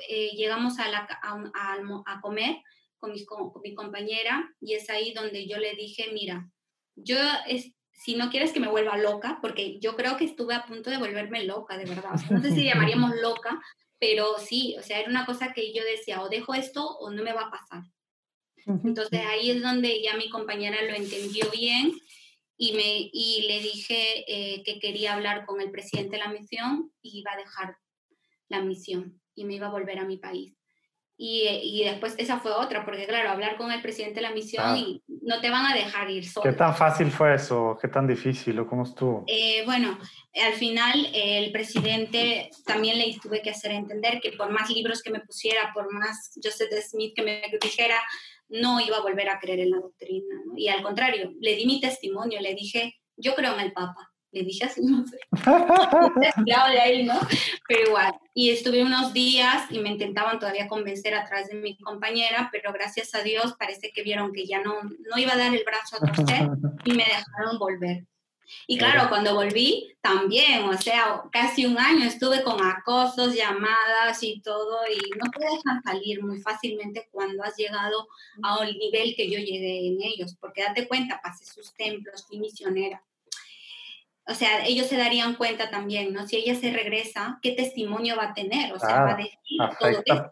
eh, llegamos a, la, a, a, comer con, con mi compañera y es ahí donde yo le dije, mira, yo es, si no quieres que me vuelva loca, porque yo creo que estuve a punto de volverme loca, de verdad. no sé si llamaríamos [LAUGHS] loca, pero sí, o sea, era una cosa que yo decía, o dejo esto o no me va a pasar. Entonces ahí es donde ya mi compañera lo entendió bien y, me, y le dije eh, que quería hablar con el presidente de la misión y iba a dejar la misión y me iba a volver a mi país. Y, y, después esa fue otra, porque claro, hablar con el presidente de la misión y no te van a dejar ir solo. ¿Qué tan fácil fue eso? ¿Qué tan difícil o cómo estuvo? Eh, bueno, al final el presidente también le tuve que hacer entender que por más libros que me pusiera, por más Joseph Smith que me dijera, no iba a volver a creer en la doctrina. Y al contrario, le di mi testimonio, le dije, yo creo en el Papa le dije así, [LAUGHS] no sé. de ahí, ¿no? Pero igual. Y estuve unos días y me intentaban todavía convencer a través de mi compañera, pero gracias a Dios parece que vieron que ya no, no iba a dar el brazo a torcer y me dejaron volver. Y claro, cuando volví, también, o sea, casi un año estuve con acosos, llamadas y todo, y no te dejan salir muy fácilmente cuando has llegado a un nivel que yo llegué en ellos, porque date cuenta, pasé sus templos, fui misionera o sea, ellos se darían cuenta también, ¿no? Si ella se regresa, ¿qué testimonio va a tener? O sea, va a decir todo esto.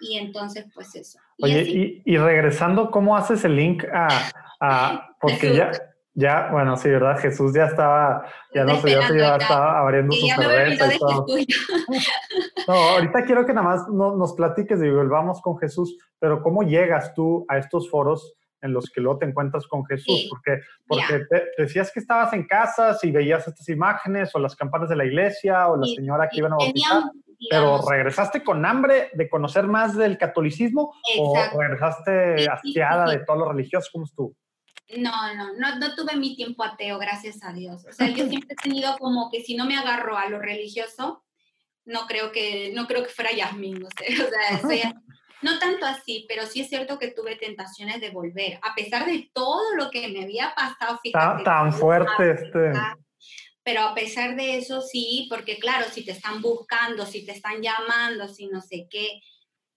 Y entonces, pues eso. Oye, y, regresando, ¿cómo haces el link a, [LAUGHS] porque ya, ya, bueno, sí, ¿verdad? Jesús ya estaba, ya no sé, ya, ya estaba abriendo su cerveza y todo. [LAUGHS] no, ahorita quiero que nada más nos platiques y volvamos con Jesús, pero ¿cómo llegas tú a estos foros en los que luego te encuentras con Jesús, porque, porque te, decías que estabas en casa, y veías estas imágenes o las campanas de la iglesia o la señora que iban a bautizar, pero regresaste con hambre de conocer más del catolicismo o regresaste hastiada de todo lo religioso, ¿cómo estuvo? No, no, no, no tuve mi tiempo ateo, gracias a Dios. O sea, yo [LAUGHS] siempre he tenido como que si no me agarro a lo religioso, no creo que, no creo que fuera Yasmin, [LAUGHS] o sea, soy, no tanto así, pero sí es cierto que tuve tentaciones de volver, a pesar de todo lo que me había pasado. Fíjate, tan, fuerte este. Pero a pesar de eso, sí, porque claro, si te están buscando, si te están llamando, si no sé qué,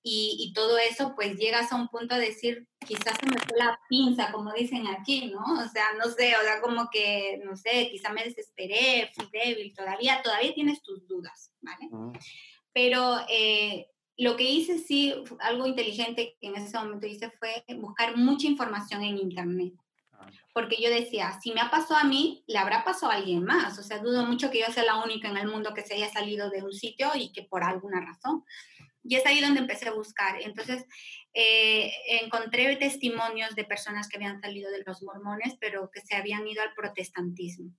y, y, todo eso, pues llegas a un punto de decir, quizás se me fue la pinza, como dicen aquí, ¿no? O sea, no sé, o sea, como que, no sé, quizá me desesperé, fui débil, todavía, todavía tienes tus dudas, ¿vale? Pero eh, lo que hice, sí, algo inteligente que en ese momento hice fue buscar mucha información en Internet. Ah. Porque yo decía, si me ha pasado a mí, le habrá pasado a alguien más. O sea, dudo mucho que yo sea la única en el mundo que se haya salido de un sitio y que por alguna razón. Y es ahí donde empecé a buscar. Entonces, eh, encontré testimonios de personas que habían salido de los mormones, pero que se habían ido al protestantismo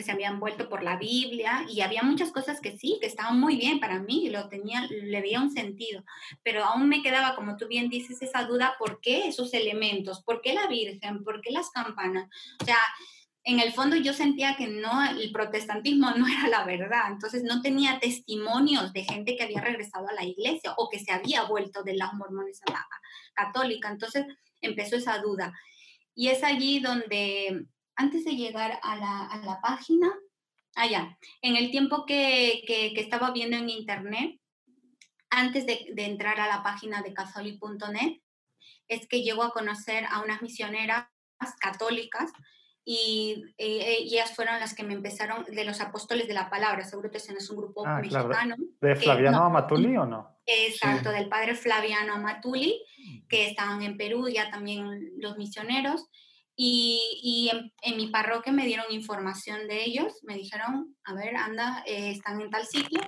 se habían vuelto por la Biblia y había muchas cosas que sí, que estaban muy bien para mí, lo tenía, le veía un sentido, pero aún me quedaba, como tú bien dices, esa duda, ¿por qué esos elementos? ¿Por qué la Virgen? ¿Por qué las campanas? O sea, en el fondo yo sentía que no, el protestantismo no era la verdad, entonces no tenía testimonios de gente que había regresado a la iglesia o que se había vuelto de las mormones a la católica, entonces empezó esa duda. Y es allí donde antes de llegar a la, a la página, allá, ah, en el tiempo que, que, estaba viendo en internet, antes de, de entrar a la página de casoli.net, es que llego a conocer a unas misioneras católicas y eh, ellas fueron las que me empezaron, de los apóstoles de la palabra, seguro que es un grupo ah, mexicano. ¿De Flaviano Amatuli o no? Exacto, del padre Flaviano Amatuli, que estaban en Perú, ya también los misioneros. Y, en, mi parroquia me dieron información de ellos, me dijeron, a ver, anda, eh, están en tal sitio.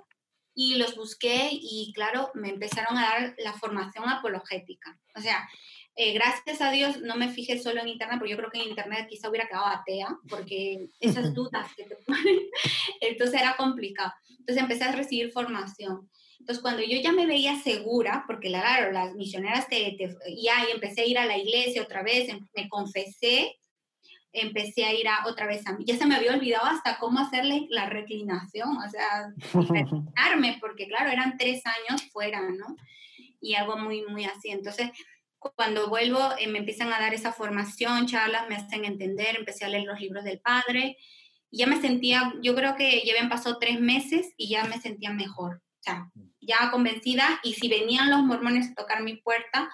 Y los busqué y claro, me empezaron a dar la formación apologética. O sea, eh, gracias a Dios no me fijé solo en Internet, porque yo creo que en Internet quizá hubiera quedado atea, porque [LAUGHS] esas dudas que te ponen, [LAUGHS] entonces era complicado. Entonces empecé a recibir formación. Entonces, cuando yo ya me veía segura, porque claro, las misioneras te, ya y empecé a ir a la iglesia otra vez, em, me confesé empecé a ir a, otra vez a mí. Ya se me había olvidado hasta cómo hacerle la reclinación, o sea, [LAUGHS] reclinarme, porque claro, eran tres años fuera, ¿no? Y algo muy, muy así. Entonces, cuando vuelvo, eh, me empiezan a dar esa formación, charlas, me hacen entender, empecé a leer los libros del padre, y ya me sentía, yo creo que ya habían pasado tres meses y ya me sentía mejor, o sea, ya convencida, y si venían los mormones a tocar mi puerta,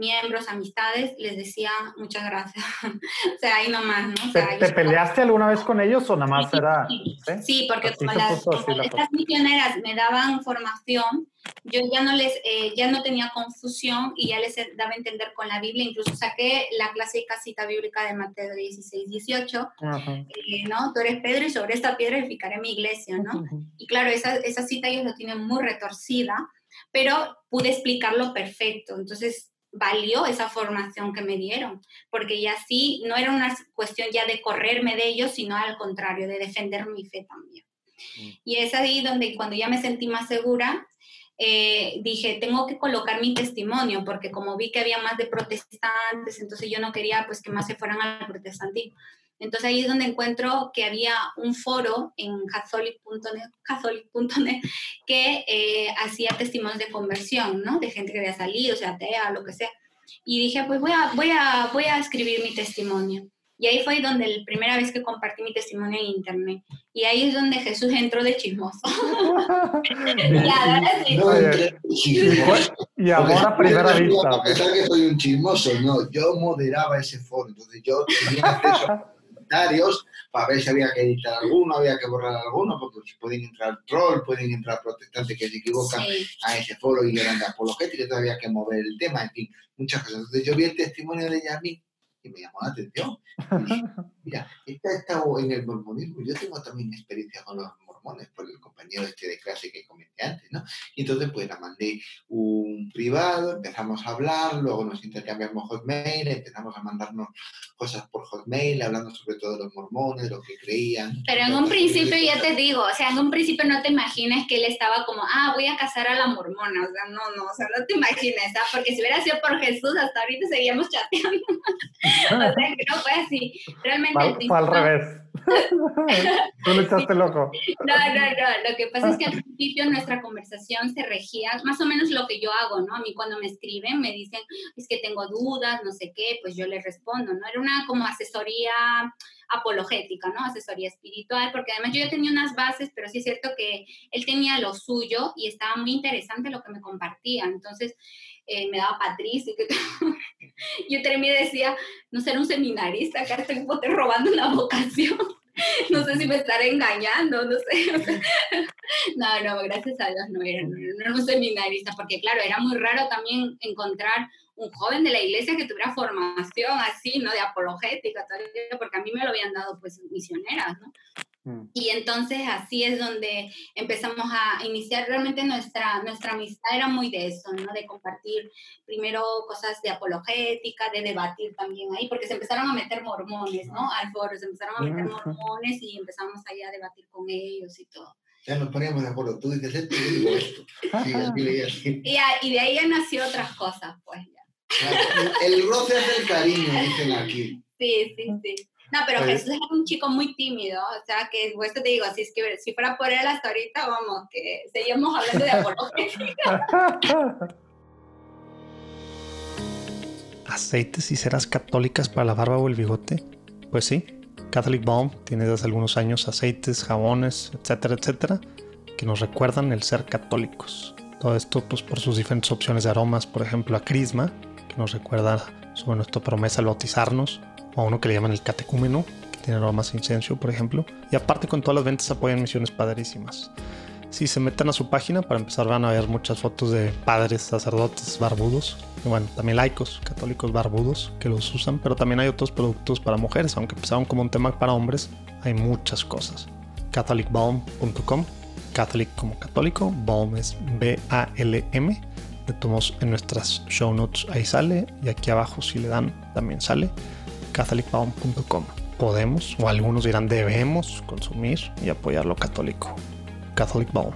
miembros, amistades, les decía muchas gracias. [LAUGHS] o sea, ahí nomás, ¿no? ¿Te, peleaste alguna vez con ellos o nada más era...? Sí, porque como, las, estas misioneras me daban formación, yo ya no les, eh, ya no tenía confusión y ya les daba a entender con la Biblia, incluso saqué la clásica cita bíblica de Mateo 16, 18, eh, ¿no? Tú eres Pedro y sobre esta piedra edificaré mi iglesia, ¿no? Y claro, esa, esa cita ellos lo tienen muy retorcida, pero pude explicarlo perfecto, entonces valió esa formación que me dieron, porque ya sí, no era una cuestión ya de correrme de ellos, sino al contrario, de defender mi fe también. Mm. Y es ahí donde cuando ya me sentí más segura, eh, dije, tengo que colocar mi testimonio, porque como vi que había más de protestantes, entonces yo no quería pues que más se fueran al protestantismo. Entonces ahí es donde encuentro que había un foro en catholic.net catholic que eh, hacía testimonios de conversión, ¿no? De gente que había salido, o sea, atea, lo que sea. Y dije, pues voy a, voy a, voy a escribir mi testimonio. Y ahí fue donde la primera vez que compartí mi testimonio en internet. Y ahí es donde Jesús entró de chismoso. [LAUGHS] y ahora primera vista. A pesar que soy un chismoso, no, yo moderaba ese foro. Entonces yo tenía acceso para ver si había que editar alguno, había que borrar alguno, porque si pueden entrar troll, pueden entrar protestantes que se equivocan a ese foro y eran de apologética, todavía había que mover el tema, en fin, muchas cosas. Entonces yo vi el testimonio de Yasmin y me llamó la atención. [LAUGHS] Mira, esta ha estado en el mormonismo, yo tengo también experiencia con los mormones, por el compañero este de clase que comenté antes, ¿no? Y entonces pues la mandé un privado, empezamos a hablar, luego nos intercambiamos hotmail, empezamos a mandarnos cosas por hotmail, hablando sobre todo de los mormones, de lo que creían. Pero en un principio ya te digo, o sea, en un principio no te imaginas que él estaba como, ah, voy a casar a la mormona, o sea, no, no, o sea, no te imaginas, ¿ah? Porque si hubiera sido por Jesús, hasta ahorita seguíamos chateando. [LAUGHS] o sea, que no fue así. Realmente... Fue, al revés. [LAUGHS] Tú le echaste loco. No, no, no. Lo que pasa es que al principio nuestra conversación se regía, más o menos lo que yo hago, ¿no? A mí cuando me escriben me dicen, es que tengo dudas, no sé qué, pues yo les respondo, ¿no? Era una como asesoría apologética, ¿no? Asesoría espiritual, porque además yo ya tenía unas bases, pero sí es cierto que él tenía lo suyo y estaba muy interesante lo que me compartía. Entonces, eh, me daba Patricia, que yo terminé y decía, no ser un seminarista, acá estoy robando una vocación. no sé si me estaré engañando, no sé. no, no, gracias a Dios no era, no era un seminarista, porque claro, era muy raro también encontrar un joven de la iglesia que tuviera formación así, ¿no? De apologética, porque a mí me lo habían dado pues misioneras, ¿no? Mm. Y entonces así es donde empezamos a iniciar realmente nuestra, nuestra amistad era muy de eso, ¿no? De compartir primero cosas de apologética, de debatir también ahí, porque se empezaron a meter mormones, ¿no? Al foro, se empezaron a meter mormones y empezamos ahí a debatir con ellos y todo. Ya nos poníamos de acuerdo, tú dices esto y yo digo esto. y, y, de ahí ya nació otras cosas, pues ya. el roce es el cariño, dicen aquí. Sí, sí, sí. No, pero Jesús era un chico muy tímido, o sea, que pues te digo, si, es que, si fuera por él hasta ahorita, vamos, que seguimos hablando de apologética. [LAUGHS] ¿Aceites y ceras católicas para la barba o el bigote? Pues sí, Catholic Balm tiene desde algunos años aceites, jabones, etcétera, etcétera, que nos recuerdan el ser católicos. Todo esto pues por sus diferentes opciones de aromas, por ejemplo a Crisma, que nos recuerda sobre nuestra promesa al bautizarnos, a uno que le llaman el catecúmeno, que tiene aromas incienso, por ejemplo. Y aparte con todas las ventas apoyan misiones padrísimas. Si se meten a su página, para empezar van a ver muchas fotos de padres, sacerdotes barbudos, y bueno, también laicos, católicos barbudos que los usan, pero también hay otros productos para mujeres, aunque empezaron como un tema para hombres, hay muchas cosas. catholicbalm.com, catholic como católico, balm es B-A-L-M, le tomamos en nuestras show notes, ahí sale, y aquí abajo si le dan también sale catholicbound.com. Podemos, o algunos dirán debemos, consumir y apoyar lo católico. Catholic Bound.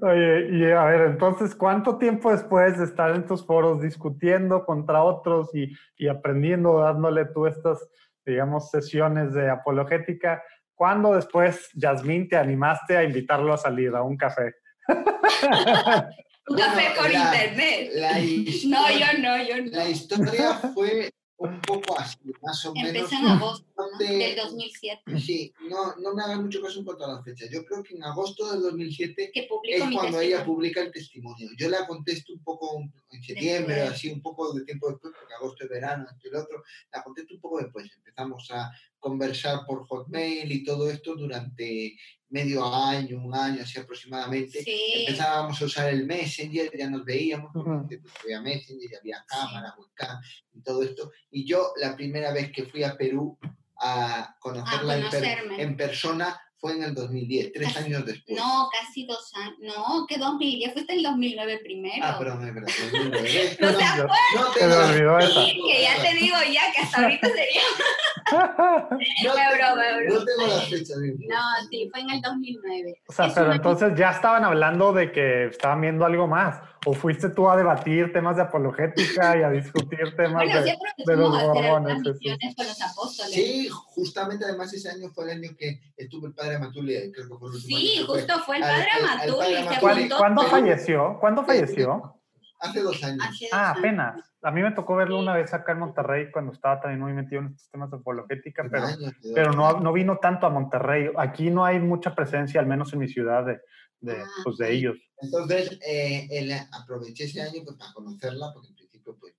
Oye, y a ver, entonces, ¿cuánto tiempo después de estar en tus foros discutiendo contra otros y, y aprendiendo, dándole tú estas, digamos, sesiones de apologética, ¿cuándo después, Yasmín, te animaste a invitarlo a salir a un café? [LAUGHS] un café por internet. [LAUGHS] no, yo no, yo no. La historia fue un poco así, más o menos. Empezó en agosto del 2007. Sí, no, no me hagan mucho caso en cuanto a la fecha. Yo creo que en agosto del 2007 es cuando ella publica el testimonio. Yo la contesto un poco en septiembre, así un poco de tiempo después, porque agosto es verano, y lo otro. La contesto un poco después. Empezamos a conversar por Hotmail y todo esto durante medio año, un año así aproximadamente. Empezábamos a usar el Messenger, ya nos veíamos, porque había Messenger, había cámara, webcam y todo esto. Y yo la primera vez que fui a Perú a conocerla en, persona fue en el 2010, tres años después. No, casi dos años. No, que 2010, fuiste en el 2009 primero. Ah, pero me verdad, 2009. [LAUGHS] no, te acuerdas. No te olvidó eso. Que ya te digo ya que hasta ahorita sería. [LAUGHS] no, no tengo las fechas. No, sí, fue en el 2009. O sea, pero entonces ya estaban hablando de que estaban viendo algo más. ¿O fuiste tú a debatir temas de apologética y a discutir [LAUGHS] temas de, de, los mormones? Con los apóstoles. Sí, justamente además ese año fue el año que estuvo el padre Matulia, creo que fue el Sí, justo fue el padre Matulia. ¿Cuándo falleció? ¿Cuándo falleció? Hace dos años. ah, apenas. A mí me tocó verlo una vez acá en Monterrey cuando estaba también muy metido en estos temas de apologética, pero, pero no, no vino tanto a Monterrey. Aquí no hay mucha presencia, al menos en mi ciudad, de, de, ah, pues, de ellos. Entonces, eh, él aproveché ese año pues, para conocerla, porque en principio, pues,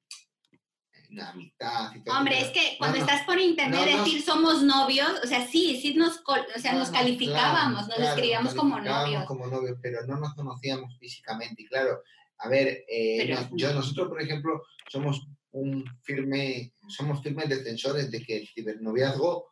la mitad. Y todo Hombre, es que cuando estás por internet decir somos novios, o sea, sí, sí nos, o sea, nos calificábamos, nos escribíamos como novios. como novios, pero no nos conocíamos físicamente. Y claro, a ver, eh, yo, nosotros, por ejemplo, somos un firme, somos firmes defensores de que el cibernoviazgo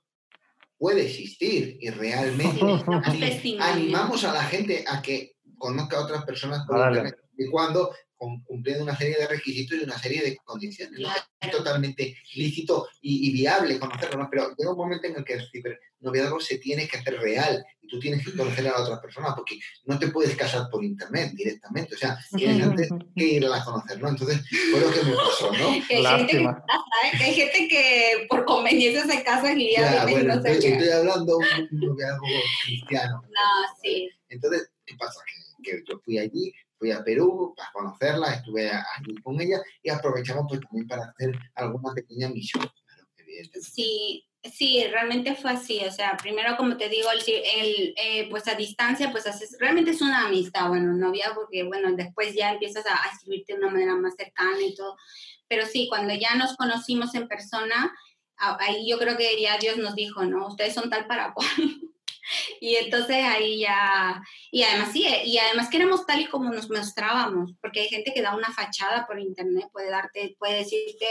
puede existir y realmente [LAUGHS] animamos a la gente a que conozca a otras personas por internet y cuando cumpliendo una serie de requisitos y una serie de condiciones. Es totalmente lícito y, viable conocerlo, pero llega un momento en el que el cibernoviazgo se tiene que hacer real y tú tienes que conocer a la otra persona porque no te puedes casar por internet directamente, o sea, tienes antes que ir a conocer, ¿no? Entonces, fue lo que me pasó, ¿no? [LAUGHS] Que hay, gente que, que hay gente que por conveniencia se casa y ya... bueno, no estoy, estoy, hablando de un noviazgo cristiano. [LAUGHS] No, sí. Entonces, ¿qué pasa? que yo fui allí, fui a Perú para conocerla, estuve allí con ella y aprovechamos pues también para hacer alguna pequeña misión. Sí, sí, realmente fue así. O sea, primero, como te digo, el, eh, pues a distancia, pues haces, realmente es una amistad, bueno, novia, porque bueno, después ya empiezas a, a escribirte de una manera más cercana y todo. Pero sí, cuando ya nos conocimos en persona, ahí yo creo que ya Dios nos dijo, ¿no? Ustedes son tal para cual. [LAUGHS] Y entonces ahí ya, y además sí, y además queremos tal y como nos mostrábamos, porque hay gente que da una fachada por internet, puede darte, puede decirte,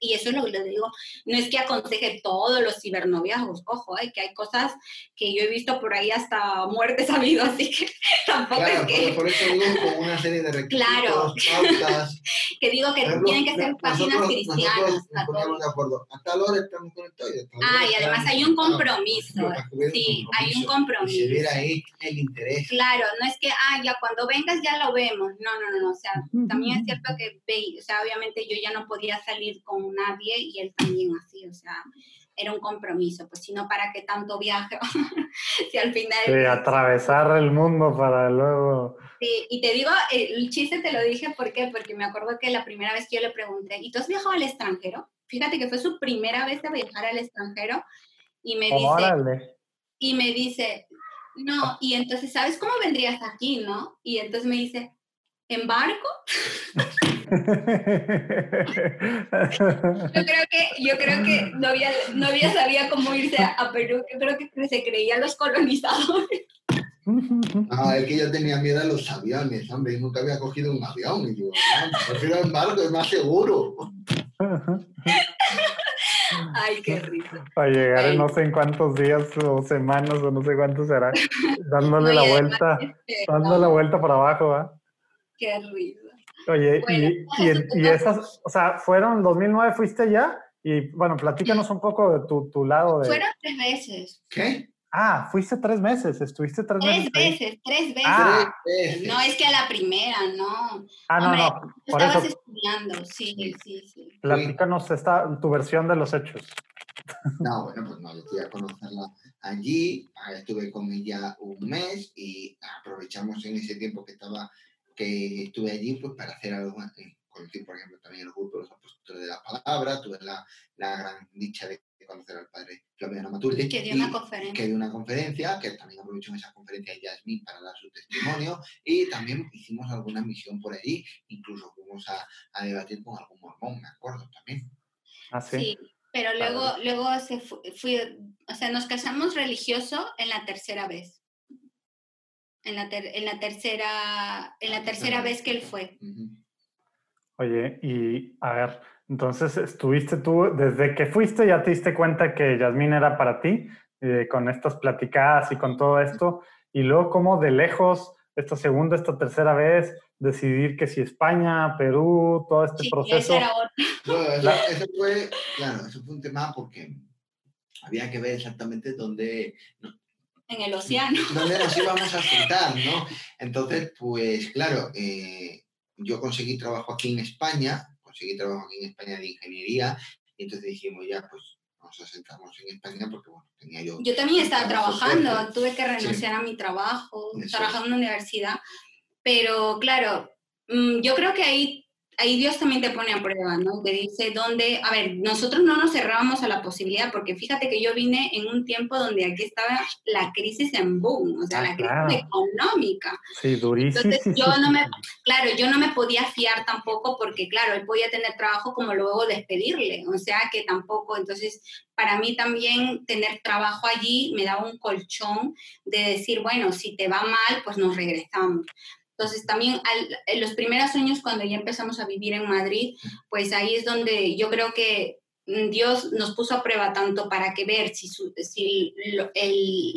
y eso es lo que les digo, no es que aconseje todos los cibernoviazgos, ojo, hay que hay cosas que yo he visto por ahí hasta muertes ha habido, [LAUGHS] así que tampoco es que... Por eso digo con una serie de requisitos, claro. pautas. [LAUGHS] que digo que tienen que ser páginas cristianas. Nosotros de acuerdo. Hasta ahora estamos conectados. Ah, y además hay un compromiso. Sí, hay un compromiso. Y se ahí el interés. Claro, no es que, ah, ya cuando vengas ya lo vemos. No, no, no, o sea, también es cierto que, o sea, obviamente yo ya no podía salir con nadie y él también así, o sea, era un compromiso, pues si no, ¿para qué tanto viaje? [LAUGHS] si al final... Sí, atravesar el mundo para luego... Sí, y te digo, el chiste te lo dije, ¿por qué? Porque me acuerdo que la primera vez que yo le pregunté, ¿y tú has viajado al extranjero? Fíjate que fue su primera vez de viajar al extranjero y me dice... Órale y me dice, no, y entonces, ¿sabes cómo vendrías aquí, no? Y entonces me dice, ¿en barco? [LAUGHS] yo creo que, yo creo que no había, no había sabía cómo irse a Perú, yo creo que se creían los colonizadores. Ah, es que yo tenía miedo a los aviones, hombre, nunca había cogido un avión. Y digo, prefiero en barco, es más seguro. [LAUGHS] [LAUGHS] Ay, qué risa. Para llegar en no sé en cuántos días o semanas o no sé cuántos será, [LAUGHS] dándole la vuelta, dándole la vuelta para abajo, ¿va? Qué risa. Oye, y, y, esas, o sea, fueron 2009, fuiste ya, y bueno, platícanos un poco de tu, tu lado de... Fueron tres veces. ¿Qué? Ah, fuiste tres meses, estuviste tres, meses. Tres veces, tres veces. Ah. No es que a la primera, no. Ah, no, no. Por estabas estudiando, sí, sí, sí. Platícanos esta, tu versión de los hechos. No, bueno, pues no, yo fui a conocerla allí, estuve con ella un mes y aprovechamos en ese tiempo que estaba, que estuve allí, pues para hacer algo, eh, por ejemplo también el grupo de los apóstoles de la palabra, tuve la, la gran dicha de conocer al padre Flaviano Maturdi. Que dio una conferencia. Que dio una conferencia, que también aprovechó en esa conferencia Yasmin para dar su testimonio y también hicimos alguna misión por allí, incluso fuimos a, a debatir con algún mormón, me acuerdo también. Ah, sí. pero luego, luego se fui, o sea, nos casamos religioso en la tercera vez. En la, en la tercera, en la tercera vez que él fue. Oye, y a ver, entonces, estuviste tú, desde que fuiste ya te diste cuenta que Yasmín era para ti, eh, con estas platicadas y con todo esto, y luego como de lejos, esta segunda, esta tercera vez, decidir que si España, Perú, todo este proceso. Era [LAUGHS] eso, fue, claro, eso fue un tema porque había que ver exactamente dónde... en el océano. Dónde nos íbamos a sentar, ¿no? [LAUGHS] Entonces, pues claro, eh, yo conseguí trabajo aquí en España, conseguí trabajo aquí en España de ingeniería y entonces dijimos ya pues nos asentamos en España porque bueno, tenía yo... Yo también estaba trabajando, tuve que renunciar a mi trabajo, trabajando en la universidad, pero claro, mm, yo creo que ahí ahí Dios también te pone a prueba, ¿no? Te dice dónde, a ver, nosotros no nos cerrábamos a la posibilidad, porque fíjate que yo vine en un tiempo donde aquí estaba la crisis en boom, o sea, la ah, crisis económica. Sí, durísimo. Entonces yo no me, [LAUGHS] claro, yo no me podía fiar tampoco porque, claro, él podía tener trabajo como luego despedirle, o sea que tampoco, entonces para mí también tener trabajo allí me daba un colchón de decir, bueno, si te va mal, pues nos regresamos. Entonces también en los primeros años cuando ya empezamos a vivir en Madrid, pues ahí es donde yo creo que mm, Dios nos puso a prueba tanto para que ver si, si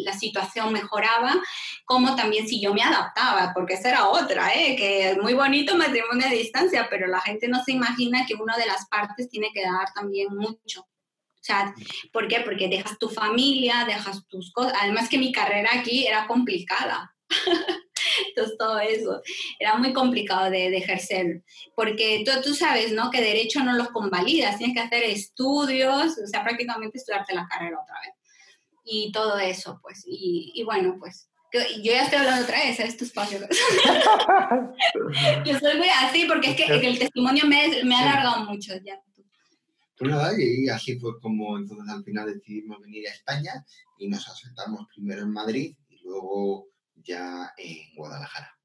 la situación mejoraba, como también si yo me adaptaba, porque esa era otra, ¿eh? que es muy bonito matrimonio a distancia, pero la gente no se imagina que una de las partes tiene que dar también mucho. O ¿por qué? Porque dejas tu familia, dejas tus cosas. Además que mi carrera aquí era complicada. [LAUGHS] Entonces, todo eso era muy complicado de, ejercer, porque tú, tú, sabes, ¿no? Que derecho no los convalidas, tienes que hacer estudios, o sea, prácticamente estudiarte la carrera otra vez. Y todo eso, pues, y, y bueno, pues yo ya estoy hablando otra vez, es tu espacio. yo soy muy así porque es que el testimonio me, me ha alargado mucho ya. Pues nada, y así fue como entonces al final decidimos venir a España y nos asentamos primero en Madrid y luego ya en Guadalajara.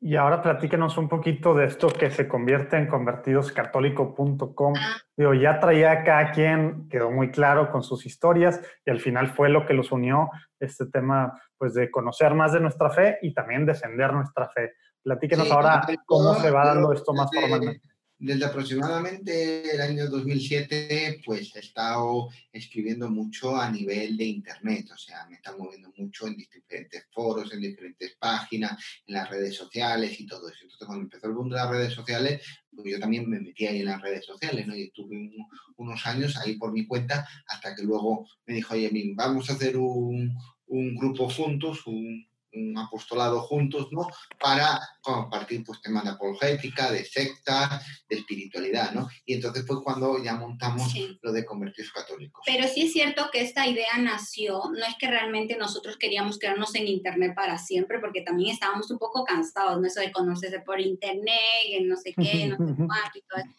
Y ahora platíquenos un poquito de esto que se convierte en convertidoscatólico.com. Ah. ya traía cada quien, quedó muy claro con sus historias y al final fue lo que los unió este tema pues de conocer más de nuestra fe y también defender nuestra fe. Platíquenos ahora cómo se va dando esto más formalmente. Desde aproximadamente el año 2007, pues he estado escribiendo mucho a nivel de Internet, o sea, me están moviendo mucho en diferentes foros, en diferentes páginas, en las redes sociales y todo eso. Entonces, cuando empezó el mundo de las redes sociales, pues yo también me metí ahí en las redes sociales, ¿no? Y estuve unos años ahí por mi cuenta, hasta que luego me dijo, oye, vamos a hacer un, un grupo juntos, un, un apostolado juntos, ¿no? Para compartir pues temas de apologética, de secta, de espiritualidad, ¿no? Y entonces fue cuando ya montamos lo de convertirse católicos. Pero sí es cierto que esta idea nació, no es que realmente nosotros queríamos quedarnos en internet para siempre, porque también estábamos un poco cansados, ¿no? Eso de conocerse por internet, en no sé qué, no sé [LAUGHS] cuánto y todo eso.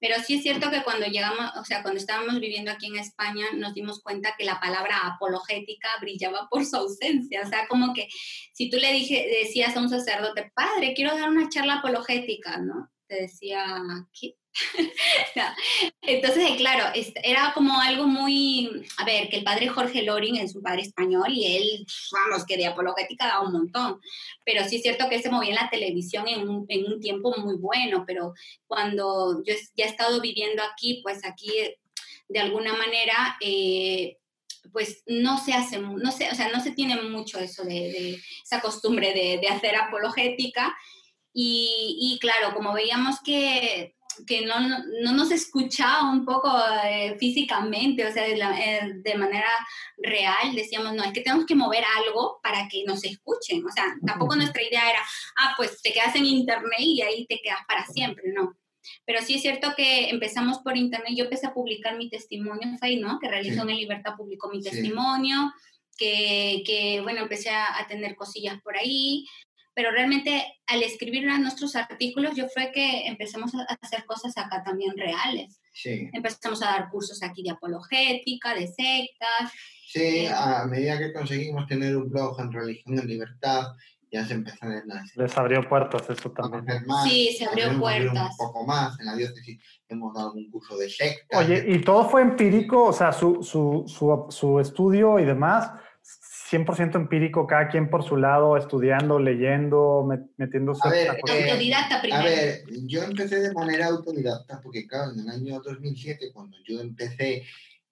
Pero sí es cierto que cuando llegamos, o sea, cuando estábamos viviendo aquí en España, nos dimos cuenta que la palabra apologética brillaba por su ausencia. O sea, como que si tú le dije, decías a un sacerdote, padre, quiero dar una charla apologética, ¿no? Te decía, ¿qué? [LAUGHS] Entonces, claro, era como algo muy, a ver, que el padre Jorge Loring es un padre español y él, vamos, que de apologética da un montón, pero sí es cierto que él se movía en la televisión en un, en un tiempo muy bueno, pero cuando yo ya he estado viviendo aquí, pues aquí de alguna manera... Eh, pues no se hace, no se, o sea, no se tiene mucho eso de, esa costumbre de, de hacer apologética. Y, y, claro, como veíamos que que no, no, nos escuchaba un poco eh, físicamente, o sea, de, eh, de, manera real, decíamos, no, es que tenemos que mover algo para que nos escuchen, o sea, tampoco nuestra idea era, ah, pues te quedas en internet y ahí te quedas para siempre, no. Pero sí es cierto que empezamos por internet, yo empecé a publicar mi testimonio en Facebook, ¿no? Que realizó en Libertad publicó mi testimonio, que, que, bueno, empecé a, a tener cosillas por ahí, pero realmente al escribir nuestros artículos yo fue que empezamos a hacer cosas acá también reales. Sí. Empezamos a dar cursos aquí de apologética, de sectas. Sí, eh, a medida que conseguimos tener un blog en religión en libertad, ya se empezaron las... Les abrió puertas eso también. sí, se abrió puertas. Un poco más, en la diócesis hemos dado un curso de sectas. Oye, ¿y todo fue empírico? O sea, su, su, su, su estudio y demás 100% empírico, cada quien por su lado, estudiando, leyendo, metiéndose... A ver, eh, autodidacta primero. A ver, yo empecé de manera autodidacta porque, claro, en el año 2007, cuando yo empecé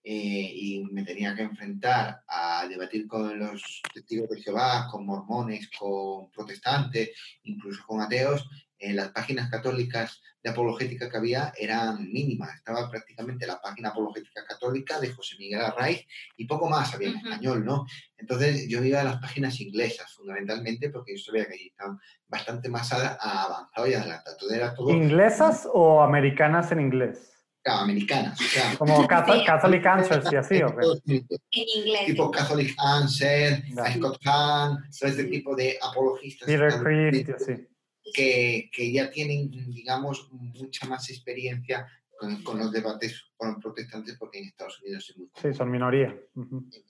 eh, y me tenía que enfrentar a debatir con los testigos de Jehová, con mormones, con protestantes, incluso con ateos, en las páginas católicas de apologética que había eran mínimas. Estaba prácticamente la página apologética católica de José Miguel Arraiz y poco más había en español, ¿no? Entonces yo iba a las páginas inglesas, fundamentalmente, porque yo sabía que allí estaban bastante más avanzados y adelantados. Era todo... ¿Inglesas o americanas en inglés? Claro, americanas. O sea, [LAUGHS] Como Catholic Answers y así, ¿o En inglés. Tipo Catholic Answer, Scott Hahn, todo este tipo de apologistas. Peter Christ, sí que, que, ya tienen, digamos, mucha más experiencia con, con, los debates con los protestantes, porque en Estados Unidos es muy Sí, son minoría.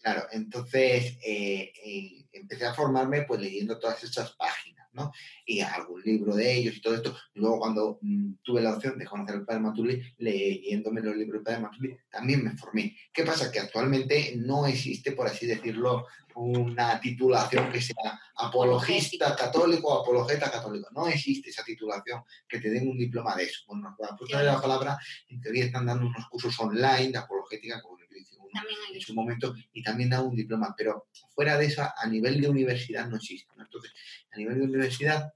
Claro, entonces eh, eh, empecé a formarme pues leyendo todas estas páginas, ¿no? Y algún libro de ellos y todo esto. Luego cuando mm, tuve la opción de conocer al Padre Matuli, leyéndome los libros del Padre Matuli, también me formé. ¿Qué pasa? Que actualmente no existe, por así decirlo, una titulación que sea apologista católico o apologeta católico. No existe esa titulación que te den un diploma de eso. Bueno, por la palabra, en teoría están dando unos cursos online de apologética, en su momento, y también da un diploma, pero fuera de eso, a nivel de universidad no existe. Entonces, a nivel de universidad,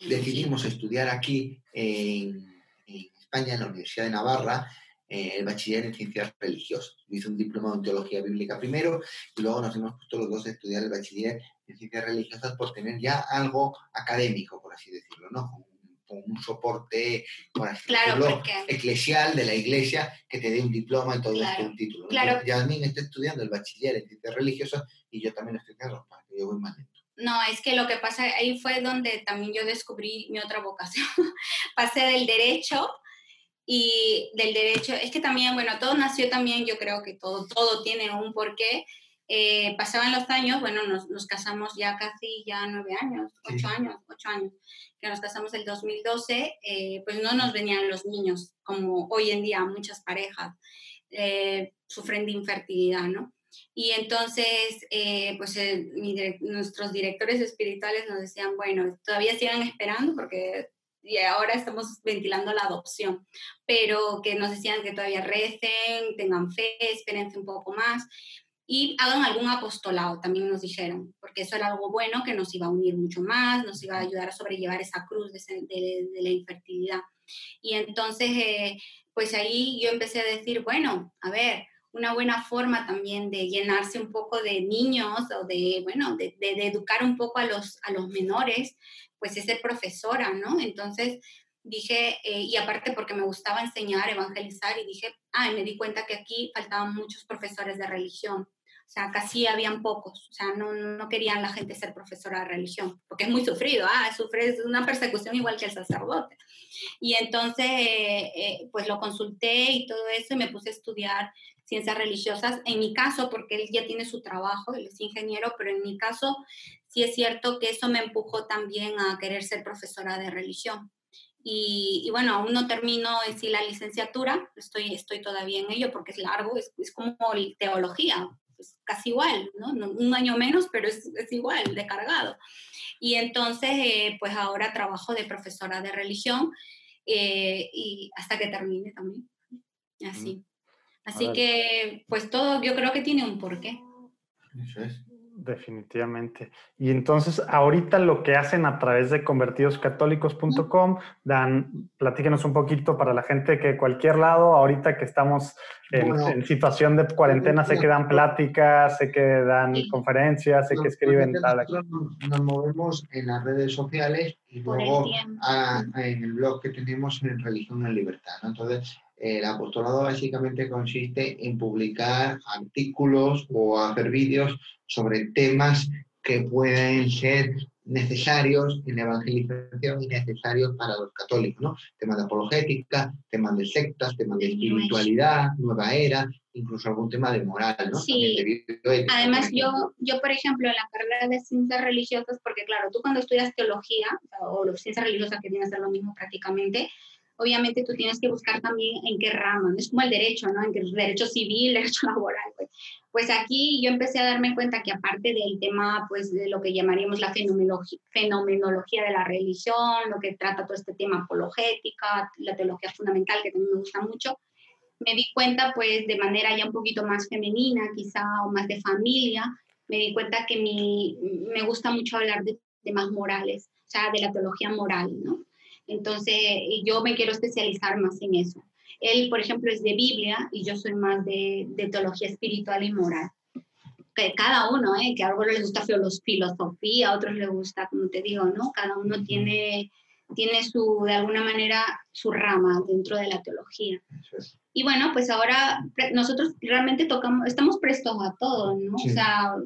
decidimos estudiar aquí en, en España, en la Universidad de Navarra, eh, el bachiller en ciencias religiosas. Yo hice un diploma en teología bíblica primero y luego nos hemos puesto los dos a estudiar el bachiller en ciencias religiosas por tener ya algo académico, por así decirlo, ¿no? Con, un soporte, por así decirlo, eclesial de la iglesia que te dé un diploma y todo esto, un título. Claro. Yasmin está estudiando el bachiller en ciencias religiosas y yo también estoy para que yo voy más lento. No, es que lo que pasa, ahí fue donde también yo descubrí mi otra vocación. [LAUGHS] Pasé del derecho y del derecho, es que también, bueno, todo nació también, yo creo que todo, todo tiene un porqué. Eh, pasaban los años, bueno, nos, nos, casamos ya casi ya nueve años, ocho años, ocho años, que nos casamos el 2012, eh, pues no nos venían los niños, como hoy en día muchas parejas eh, sufren de infertilidad, ¿no? Y entonces, eh, pues nuestros directores espirituales nos decían, bueno, todavía sigan esperando porque y ahora estamos ventilando la adopción, pero que nos decían que todavía recen, tengan fe, espérense un poco más y hagan algún apostolado, también nos dijeron, porque eso era algo bueno que nos iba a unir mucho más, nos iba a ayudar a sobrellevar esa cruz de, de, la infertilidad. Y entonces, eh, pues ahí yo empecé a decir, bueno, a ver, una buena forma también de llenarse un poco de niños o de, bueno, de, de, educar un poco a los, a los menores, pues es ser profesora, ¿no? Entonces dije, eh, y aparte porque me gustaba enseñar, evangelizar, y dije, ah, me di cuenta que aquí faltaban muchos profesores de religión. O sea, casi habían pocos, o sea, no, no querían la gente ser profesora de religión, porque es muy sufrido, ah, sufre una persecución igual que el sacerdote. Y entonces, eh, eh, pues lo consulté y todo eso, y me puse a estudiar ciencias religiosas. En mi caso, porque él ya tiene su trabajo, él es ingeniero, pero en mi caso sí es cierto que eso me empujó también a querer ser profesora de religión. Y, bueno, aún no termino en sí la licenciatura, estoy, estoy todavía en ello porque es largo, es, es como teología, es casi igual, ¿no? Un año menos, pero es, es igual, de cargado. Y entonces, eh, pues ahora trabajo de profesora de religión eh, y hasta que termine también. Así. Así que, pues todo yo creo que tiene un porqué. Eso es. Definitivamente. Y entonces, ahorita lo que hacen a través de convertidoscatólicos.com, Dan, platíquenos un poquito para la gente que cualquier lado, ahorita que estamos en, situación de cuarentena, sé que dan pláticas, sé que dan conferencias, sé que escriben tal. Nos movemos en las redes sociales y luego en el blog que tenemos en Religión en Libertad. Entonces, el apostolado básicamente consiste en publicar artículos o hacer vídeos sobre temas que pueden ser necesarios en la evangelización y necesarios para los católicos, ¿no? Temas de apologética, temas de sectas, temas de espiritualidad, nueva era, incluso algún tema de moral, ¿no? Sí. Además, yo, yo, por ejemplo, en la carrera de ciencias religiosas, porque claro, tú cuando estudias teología, o, o ciencias religiosas que viene a ser lo mismo prácticamente, obviamente tú tienes que buscar también en qué rama, es como el derecho, ¿no? En qué derecho civil, [LAUGHS] derecho laboral, pues. Pues aquí yo empecé a darme cuenta que aparte del tema, pues de lo que llamaríamos la fenomenología, fenomenología de la religión, lo que trata todo este tema apologética, la teología fundamental, que también me gusta mucho, me di cuenta, pues de manera ya un poquito más femenina, quizá, o más de familia, me di cuenta que mi, me gusta mucho hablar de temas morales, o sea, de la teología moral, ¿no? Entonces, yo me quiero especializar más en eso. Él, por ejemplo, es de Biblia y yo soy más de, teología espiritual y moral. Que cada uno, ¿eh? que a algunos les gusta filosofía, a otros les gusta, como te digo, ¿no? Cada uno tiene, tiene su, de alguna manera, su rama dentro de la teología. Y bueno, pues ahora nosotros realmente tocamos, estamos prestos a todo, ¿no? O sea,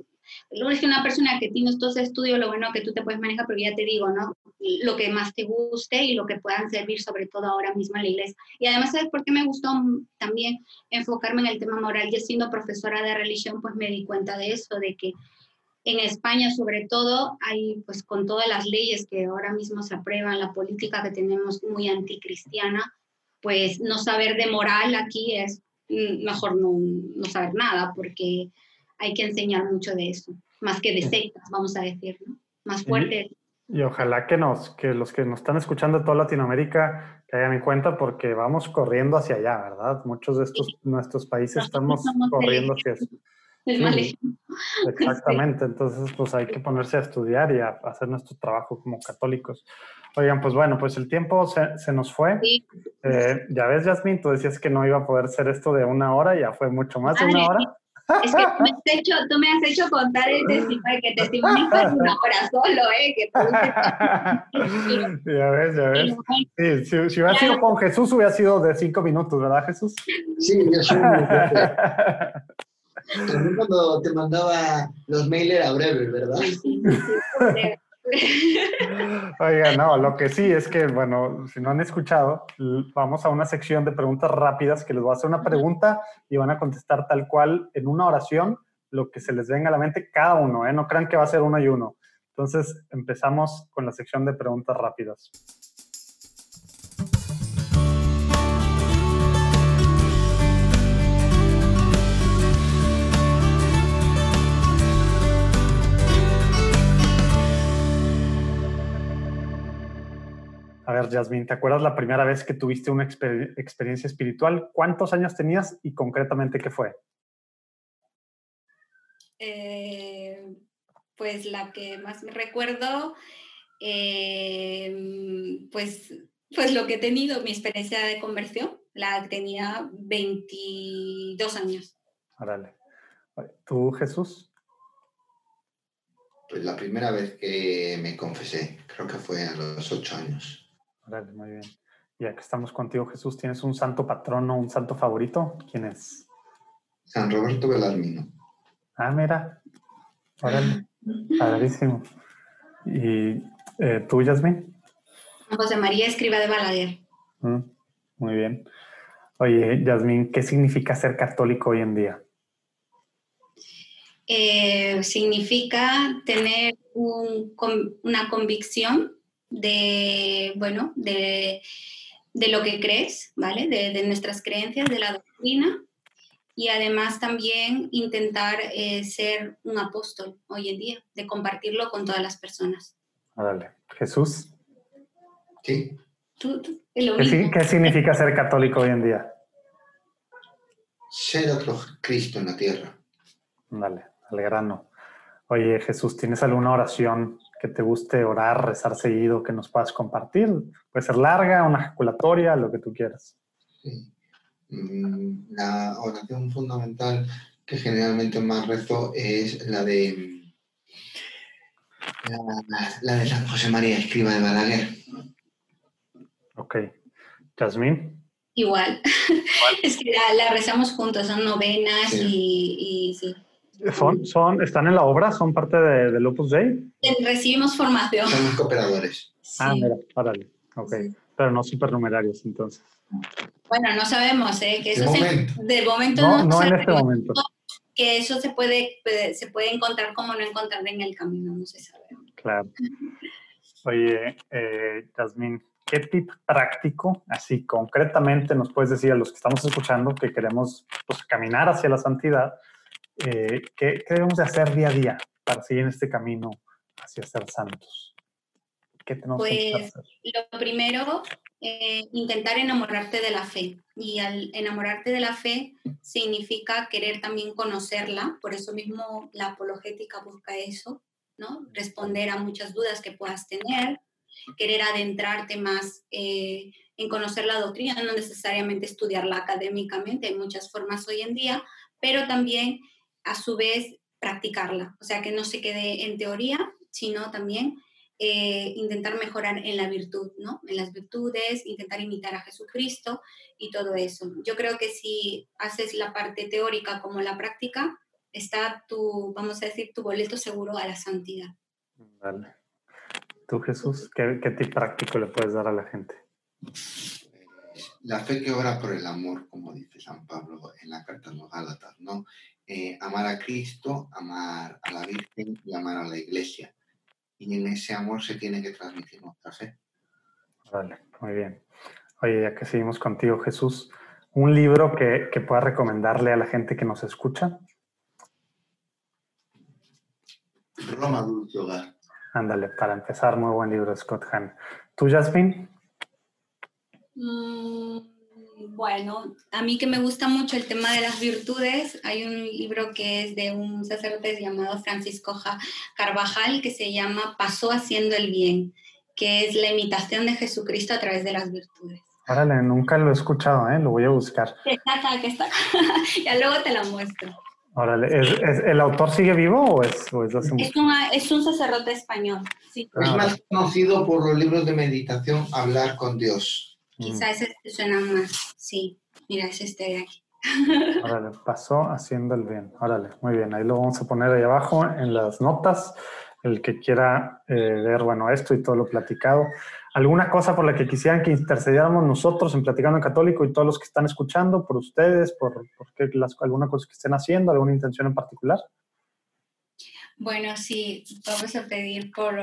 Luego es que una persona que tiene estos estudios, lo bueno que tú te puedes manejar, pero ya te digo, ¿no? Lo que más te guste y lo que puedan servir, sobre todo ahora mismo en la iglesia. Y además, ¿sabes por qué me gustó también enfocarme en el tema moral? Yo siendo profesora de religión, pues me di cuenta de eso, de que en España, sobre todo, hay, pues con todas las leyes que ahora mismo se aprueban, la política que tenemos muy anticristiana, pues no saber de moral aquí es mm, mejor no, no saber nada, porque hay que enseñar mucho de eso, más que de sectas, vamos a decir, ¿no? Más fuerte. Y, ojalá que, nos, que los que nos están escuchando de toda Latinoamérica hagan en cuenta porque vamos corriendo hacia allá, ¿verdad? Muchos de estos nuestros países estamos corriendo hacia eso. [LAUGHS] [LAUGHS] exactamente, entonces pues hay que ponerse a estudiar y a hacer nuestro trabajo como católicos. Oigan, pues bueno, pues el tiempo se, se nos fue. Eh, ya ves, Yasmin, tú decías que no iba a poder ser esto de una hora, ya fue mucho más de una hora. Es que tú me, has hecho, tú me has hecho contar el testimonio, que testimonio fue una hora solo, ¿eh? Que [LAUGHS] ya ves, ya ves. Sí, si, si, hubiera sido con Jesús, hubiera sido de cinco minutos, ¿verdad, Jesús? Sí, ya soy [LAUGHS] También cuando te mandaba los mails era breve, ¿verdad? Sí, sí, sí, Oiga, no, lo que sí es que, bueno, si no han escuchado, vamos a una sección de preguntas rápidas que les voy a hacer una pregunta y van a contestar tal cual en una oración lo que se les venga a la mente cada uno, ¿eh? No crean que va a ser uno y uno. Entonces, empezamos con la sección de preguntas rápidas. A ver, Yasmin, ¿te acuerdas la primera vez que tuviste una experiencia espiritual? ¿Cuántos años tenías y concretamente qué fue? Eh, pues la que más me recuerdo, eh, pues, pues lo que he tenido, mi experiencia de conversión, la tenía 22 años. Órale. ¿Tú, Jesús? Pues la primera vez que me confesé, creo que fue a los 8 años muy bien. Ya que estamos contigo, Jesús, ¿tienes un santo patrono, un santo favorito? ¿Quién es? San Roberto Belarmino. Ah, mira. Órale. Padrísimo. ¿Y eh, tú, Yasmin? José María Escriba de Balaguer. Mm, muy bien. Oye, Yasmin, ¿qué significa ser católico hoy en día? Eh, significa tener una convicción de, bueno, de, lo que crees, ¿vale? De, nuestras creencias, de la doctrina y además también intentar eh, ser un apóstol hoy en día, de compartirlo con todas las personas. Vale. Jesús. Sí. ¿Qué, significa ser católico hoy en día? Ser otro Cristo en la tierra. Vale, al grano. Oye, Jesús, ¿tienes alguna oración que te guste orar, rezar seguido, que nos puedas compartir? Puede ser larga, una ejaculatoria, lo que tú quieras. Sí. Mm, la oración fundamental que generalmente más rezo es la de la, de San José María Escriba de Balaguer. Ok. Jasmine. Igual. [LAUGHS] es que la, rezamos juntos, son novenas y, sí. ¿Son, son, ¿Están en la obra? ¿Son parte de, del Opus Dei? Recibimos formación. Somos cooperadores. Ah, mira, párale. Ok. Pero no supernumerarios, entonces. Bueno, no sabemos, ¿eh? Que eso de momento no, no, en este momento. Que eso se puede, se puede encontrar como no encontrar en el camino, no se sabe. Claro. Oye, eh, ¿qué tip práctico, así concretamente, nos puedes decir a los que estamos escuchando que queremos pues, caminar hacia la santidad? Eh, ¿qué, debemos de hacer día a día para seguir en este camino hacia ser santos? ¿Qué tenemos que pues, hacer? Lo primero, eh, intentar enamorarte de la fe. Y al enamorarte de la fe significa querer también conocerla, por eso mismo la apologética busca eso, ¿no? Responder a muchas dudas que puedas tener, querer adentrarte más eh, en conocer la doctrina, no necesariamente estudiarla académicamente, hay muchas formas hoy en día, pero también a su vez practicarla, o sea, que no se quede en teoría, sino también eh, intentar mejorar en la virtud, ¿no? En las virtudes, intentar imitar a Jesucristo y todo eso. Yo creo que si haces la parte teórica como la práctica, está tu, vamos a decir, tu boleto seguro a la santidad. Vale. Tú, Jesús, ¿qué, qué tip práctico le puedes dar a la gente? La fe que obra por el amor, como dice San Pablo en la carta de los Gálatas, ¿no? Eh, amar a Cristo, amar a la Virgen y amar a la Iglesia. Y en ese amor se tiene que transmitir nuestra fe. Vale, muy bien. Oye, ya que seguimos contigo, Jesús, un libro que, que pueda recomendarle a la gente que nos escucha. Roma Dulce Hogar. Ándale, para empezar, muy buen libro, Scott Hahn. ¿Tú, Jasmine? Mm, bueno, a mí que me gusta mucho el tema de las virtudes, hay un libro que es de un sacerdote llamado Francisco Carvajal que se llama Pasó haciendo el bien, que es la imitación de Jesucristo a través de las virtudes. Árale, nunca lo he escuchado, ¿eh? lo voy a buscar. Está acá, que está [LAUGHS] ya luego te la muestro. Órale, ¿Es, el autor sigue vivo o es, o es, es, un sacerdote español, sí. Es más conocido por los libros de meditación Hablar con Dios. Quizás ese suena más, sí. Mira, es este de aquí. [LAUGHS] Órale, pasó haciendo el bien. Órale, muy bien. Ahí lo vamos a poner ahí abajo en las notas. El que quiera eh, ver, bueno, esto y todo lo platicado alguna cosa por la que quisieran que intercediéramos nosotros en Platicando en Católico y todos los que están escuchando, por ustedes, por, por las, alguna cosa que estén haciendo, alguna intención en particular. Bueno, sí, vamos a pedir por,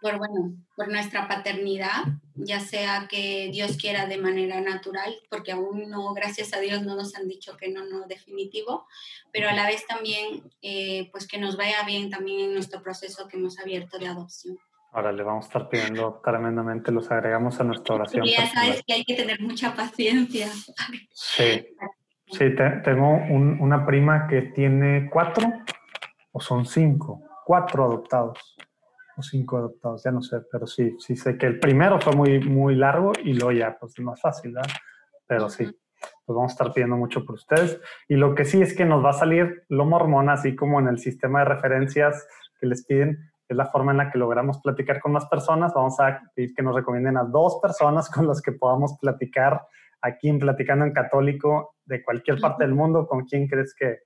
por, bueno, por nuestra paternidad, ya sea que Dios quiera de manera natural, porque aún no, gracias a Dios, no nos han dicho que no, no definitivo, pero a la vez también, eh, pues que nos vaya bien también en nuestro proceso que hemos abierto de adopción. Ahora le vamos a estar pidiendo tremendamente, los agregamos a nuestra oración. ya sabes que hay que tener mucha paciencia. Sí, sí tengo una prima que tiene cuatro o son cinco, cuatro adoptados o cinco adoptados, ya no sé, pero sí, sí sé que el primero fue muy, muy largo y luego ya, pues es más fácil, ¿verdad? Pero sí, pues vamos a estar pidiendo mucho por ustedes. Y lo que sí es que nos va a salir lo mormón, así como en el sistema de referencias que les piden, es la forma en la que logramos platicar con más personas. Vamos a pedir que nos recomienden a dos personas con las que podamos platicar aquí en Platicando en Católico de cualquier parte del mundo. ¿Con quién crees que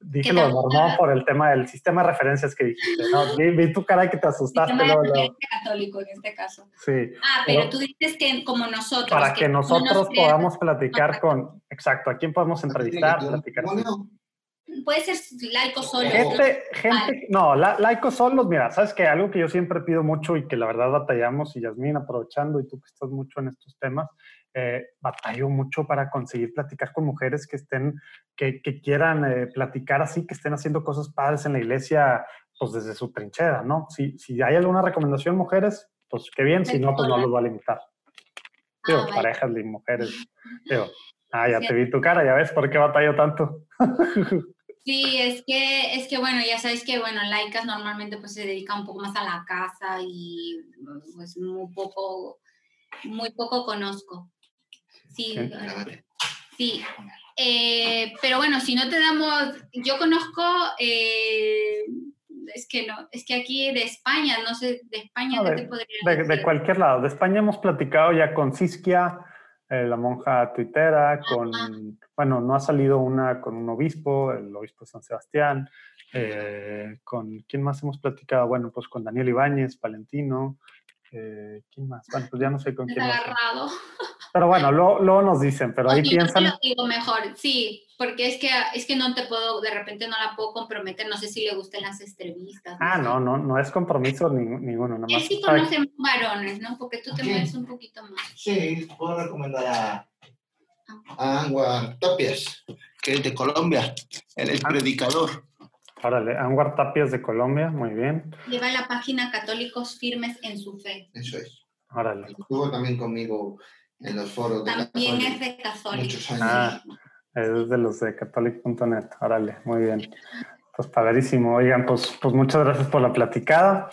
dije lo normal por el tema del sistema de referencias que dijiste? ¿no? Vi, tu cara que te asustaste. Sistema de referencia católico en este caso. Sí. Ah, pero, tú dices que como nosotros. Para que, nosotros podamos platicar con. Exacto, ¿a quién podemos entrevistar? Platicar puede ser laico solo. Gente, gente, no, la, laicos solos, mira, sabes que algo que yo siempre pido mucho y que la verdad batallamos, y Yasmín aprovechando, y tú que estás mucho en estos temas, eh, batallo mucho para conseguir platicar con mujeres que estén, que, que quieran eh, platicar así, que estén haciendo cosas padres en la iglesia, pues desde su trinchera, ¿no? Si, si hay alguna recomendación, mujeres, pues qué bien, si no, pues no los va a limitar. Digo, ah, parejas de mujeres. [LAUGHS] Digo, ah, ya te vi tu cara, ya ves por qué batallo tanto. Sí, es que, es que bueno, ya sabéis que bueno, laicas normalmente pues se dedica un poco más a la casa y pues muy poco, muy poco conozco. Sí, sí. Eh, pero bueno, si no te damos, yo conozco, eh, es que no, es que aquí de España, no sé, de España, ¿qué te podría decir? De, cualquier lado, de España hemos platicado ya con Siskia, eh, la monja tuitera, con, bueno, no ha salido una con un obispo, el obispo de San Sebastián, con, ¿quién más hemos platicado? Bueno, pues con Daniel Ibáñez, Valentino, ¿quién más? Bueno, pues ya no sé con quién. Agarrado. Pero bueno, luego, nos dicen, pero ahí piensan. Yo lo digo mejor, sí, porque es que, es que no te puedo, de repente no la puedo comprometer, no sé si le gustan las entrevistas. Ah, no, no, no es compromiso ninguno. Nada más sí conocen varones, ¿no? Porque tú te mueves un poquito más. Sí, puedo recomendar a, a Anwar Tapias, que es de Colombia, él es ah. predicador. Órale, Anwar Tapias de Colombia, muy bien. Lleva la página Católicos Firmes en su Fe. Eso es. Órale. Estuvo también conmigo en los foros de También es de Catholic. Ah, es de los de catholic.net. Órale, muy bien. Pues padrísimo. Oigan, pues, pues muchas gracias por la platicada.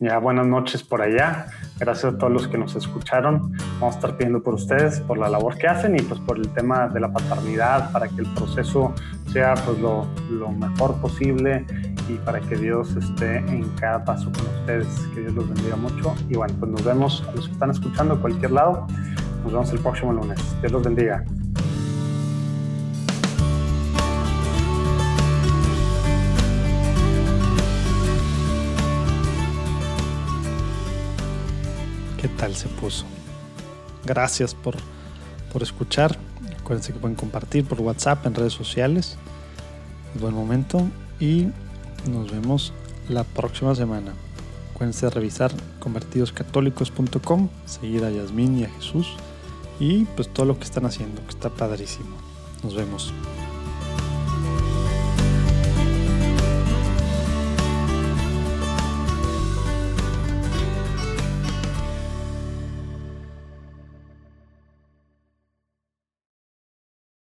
Ya buenas noches por allá. Gracias a todos los que nos escucharon. Vamos a estar pidiendo por ustedes, por la labor que hacen y pues por el tema de la paternidad, para que el proceso sea pues lo, lo mejor posible y para que Dios esté en cada paso con ustedes. Que Dios los bendiga mucho. Y bueno, pues nos vemos a los que están escuchando a cualquier lado. Nos vemos el próximo lunes. Dios los bendiga. Tal se puso? Gracias por, por escuchar. Acuérdense que pueden compartir por WhatsApp en redes sociales. Es buen momento y nos vemos la próxima semana. Acuérdense de revisar convertidoscatólicos.com, seguir a Yasmín y a Jesús y pues todo lo que están haciendo, que está padrísimo. Nos vemos.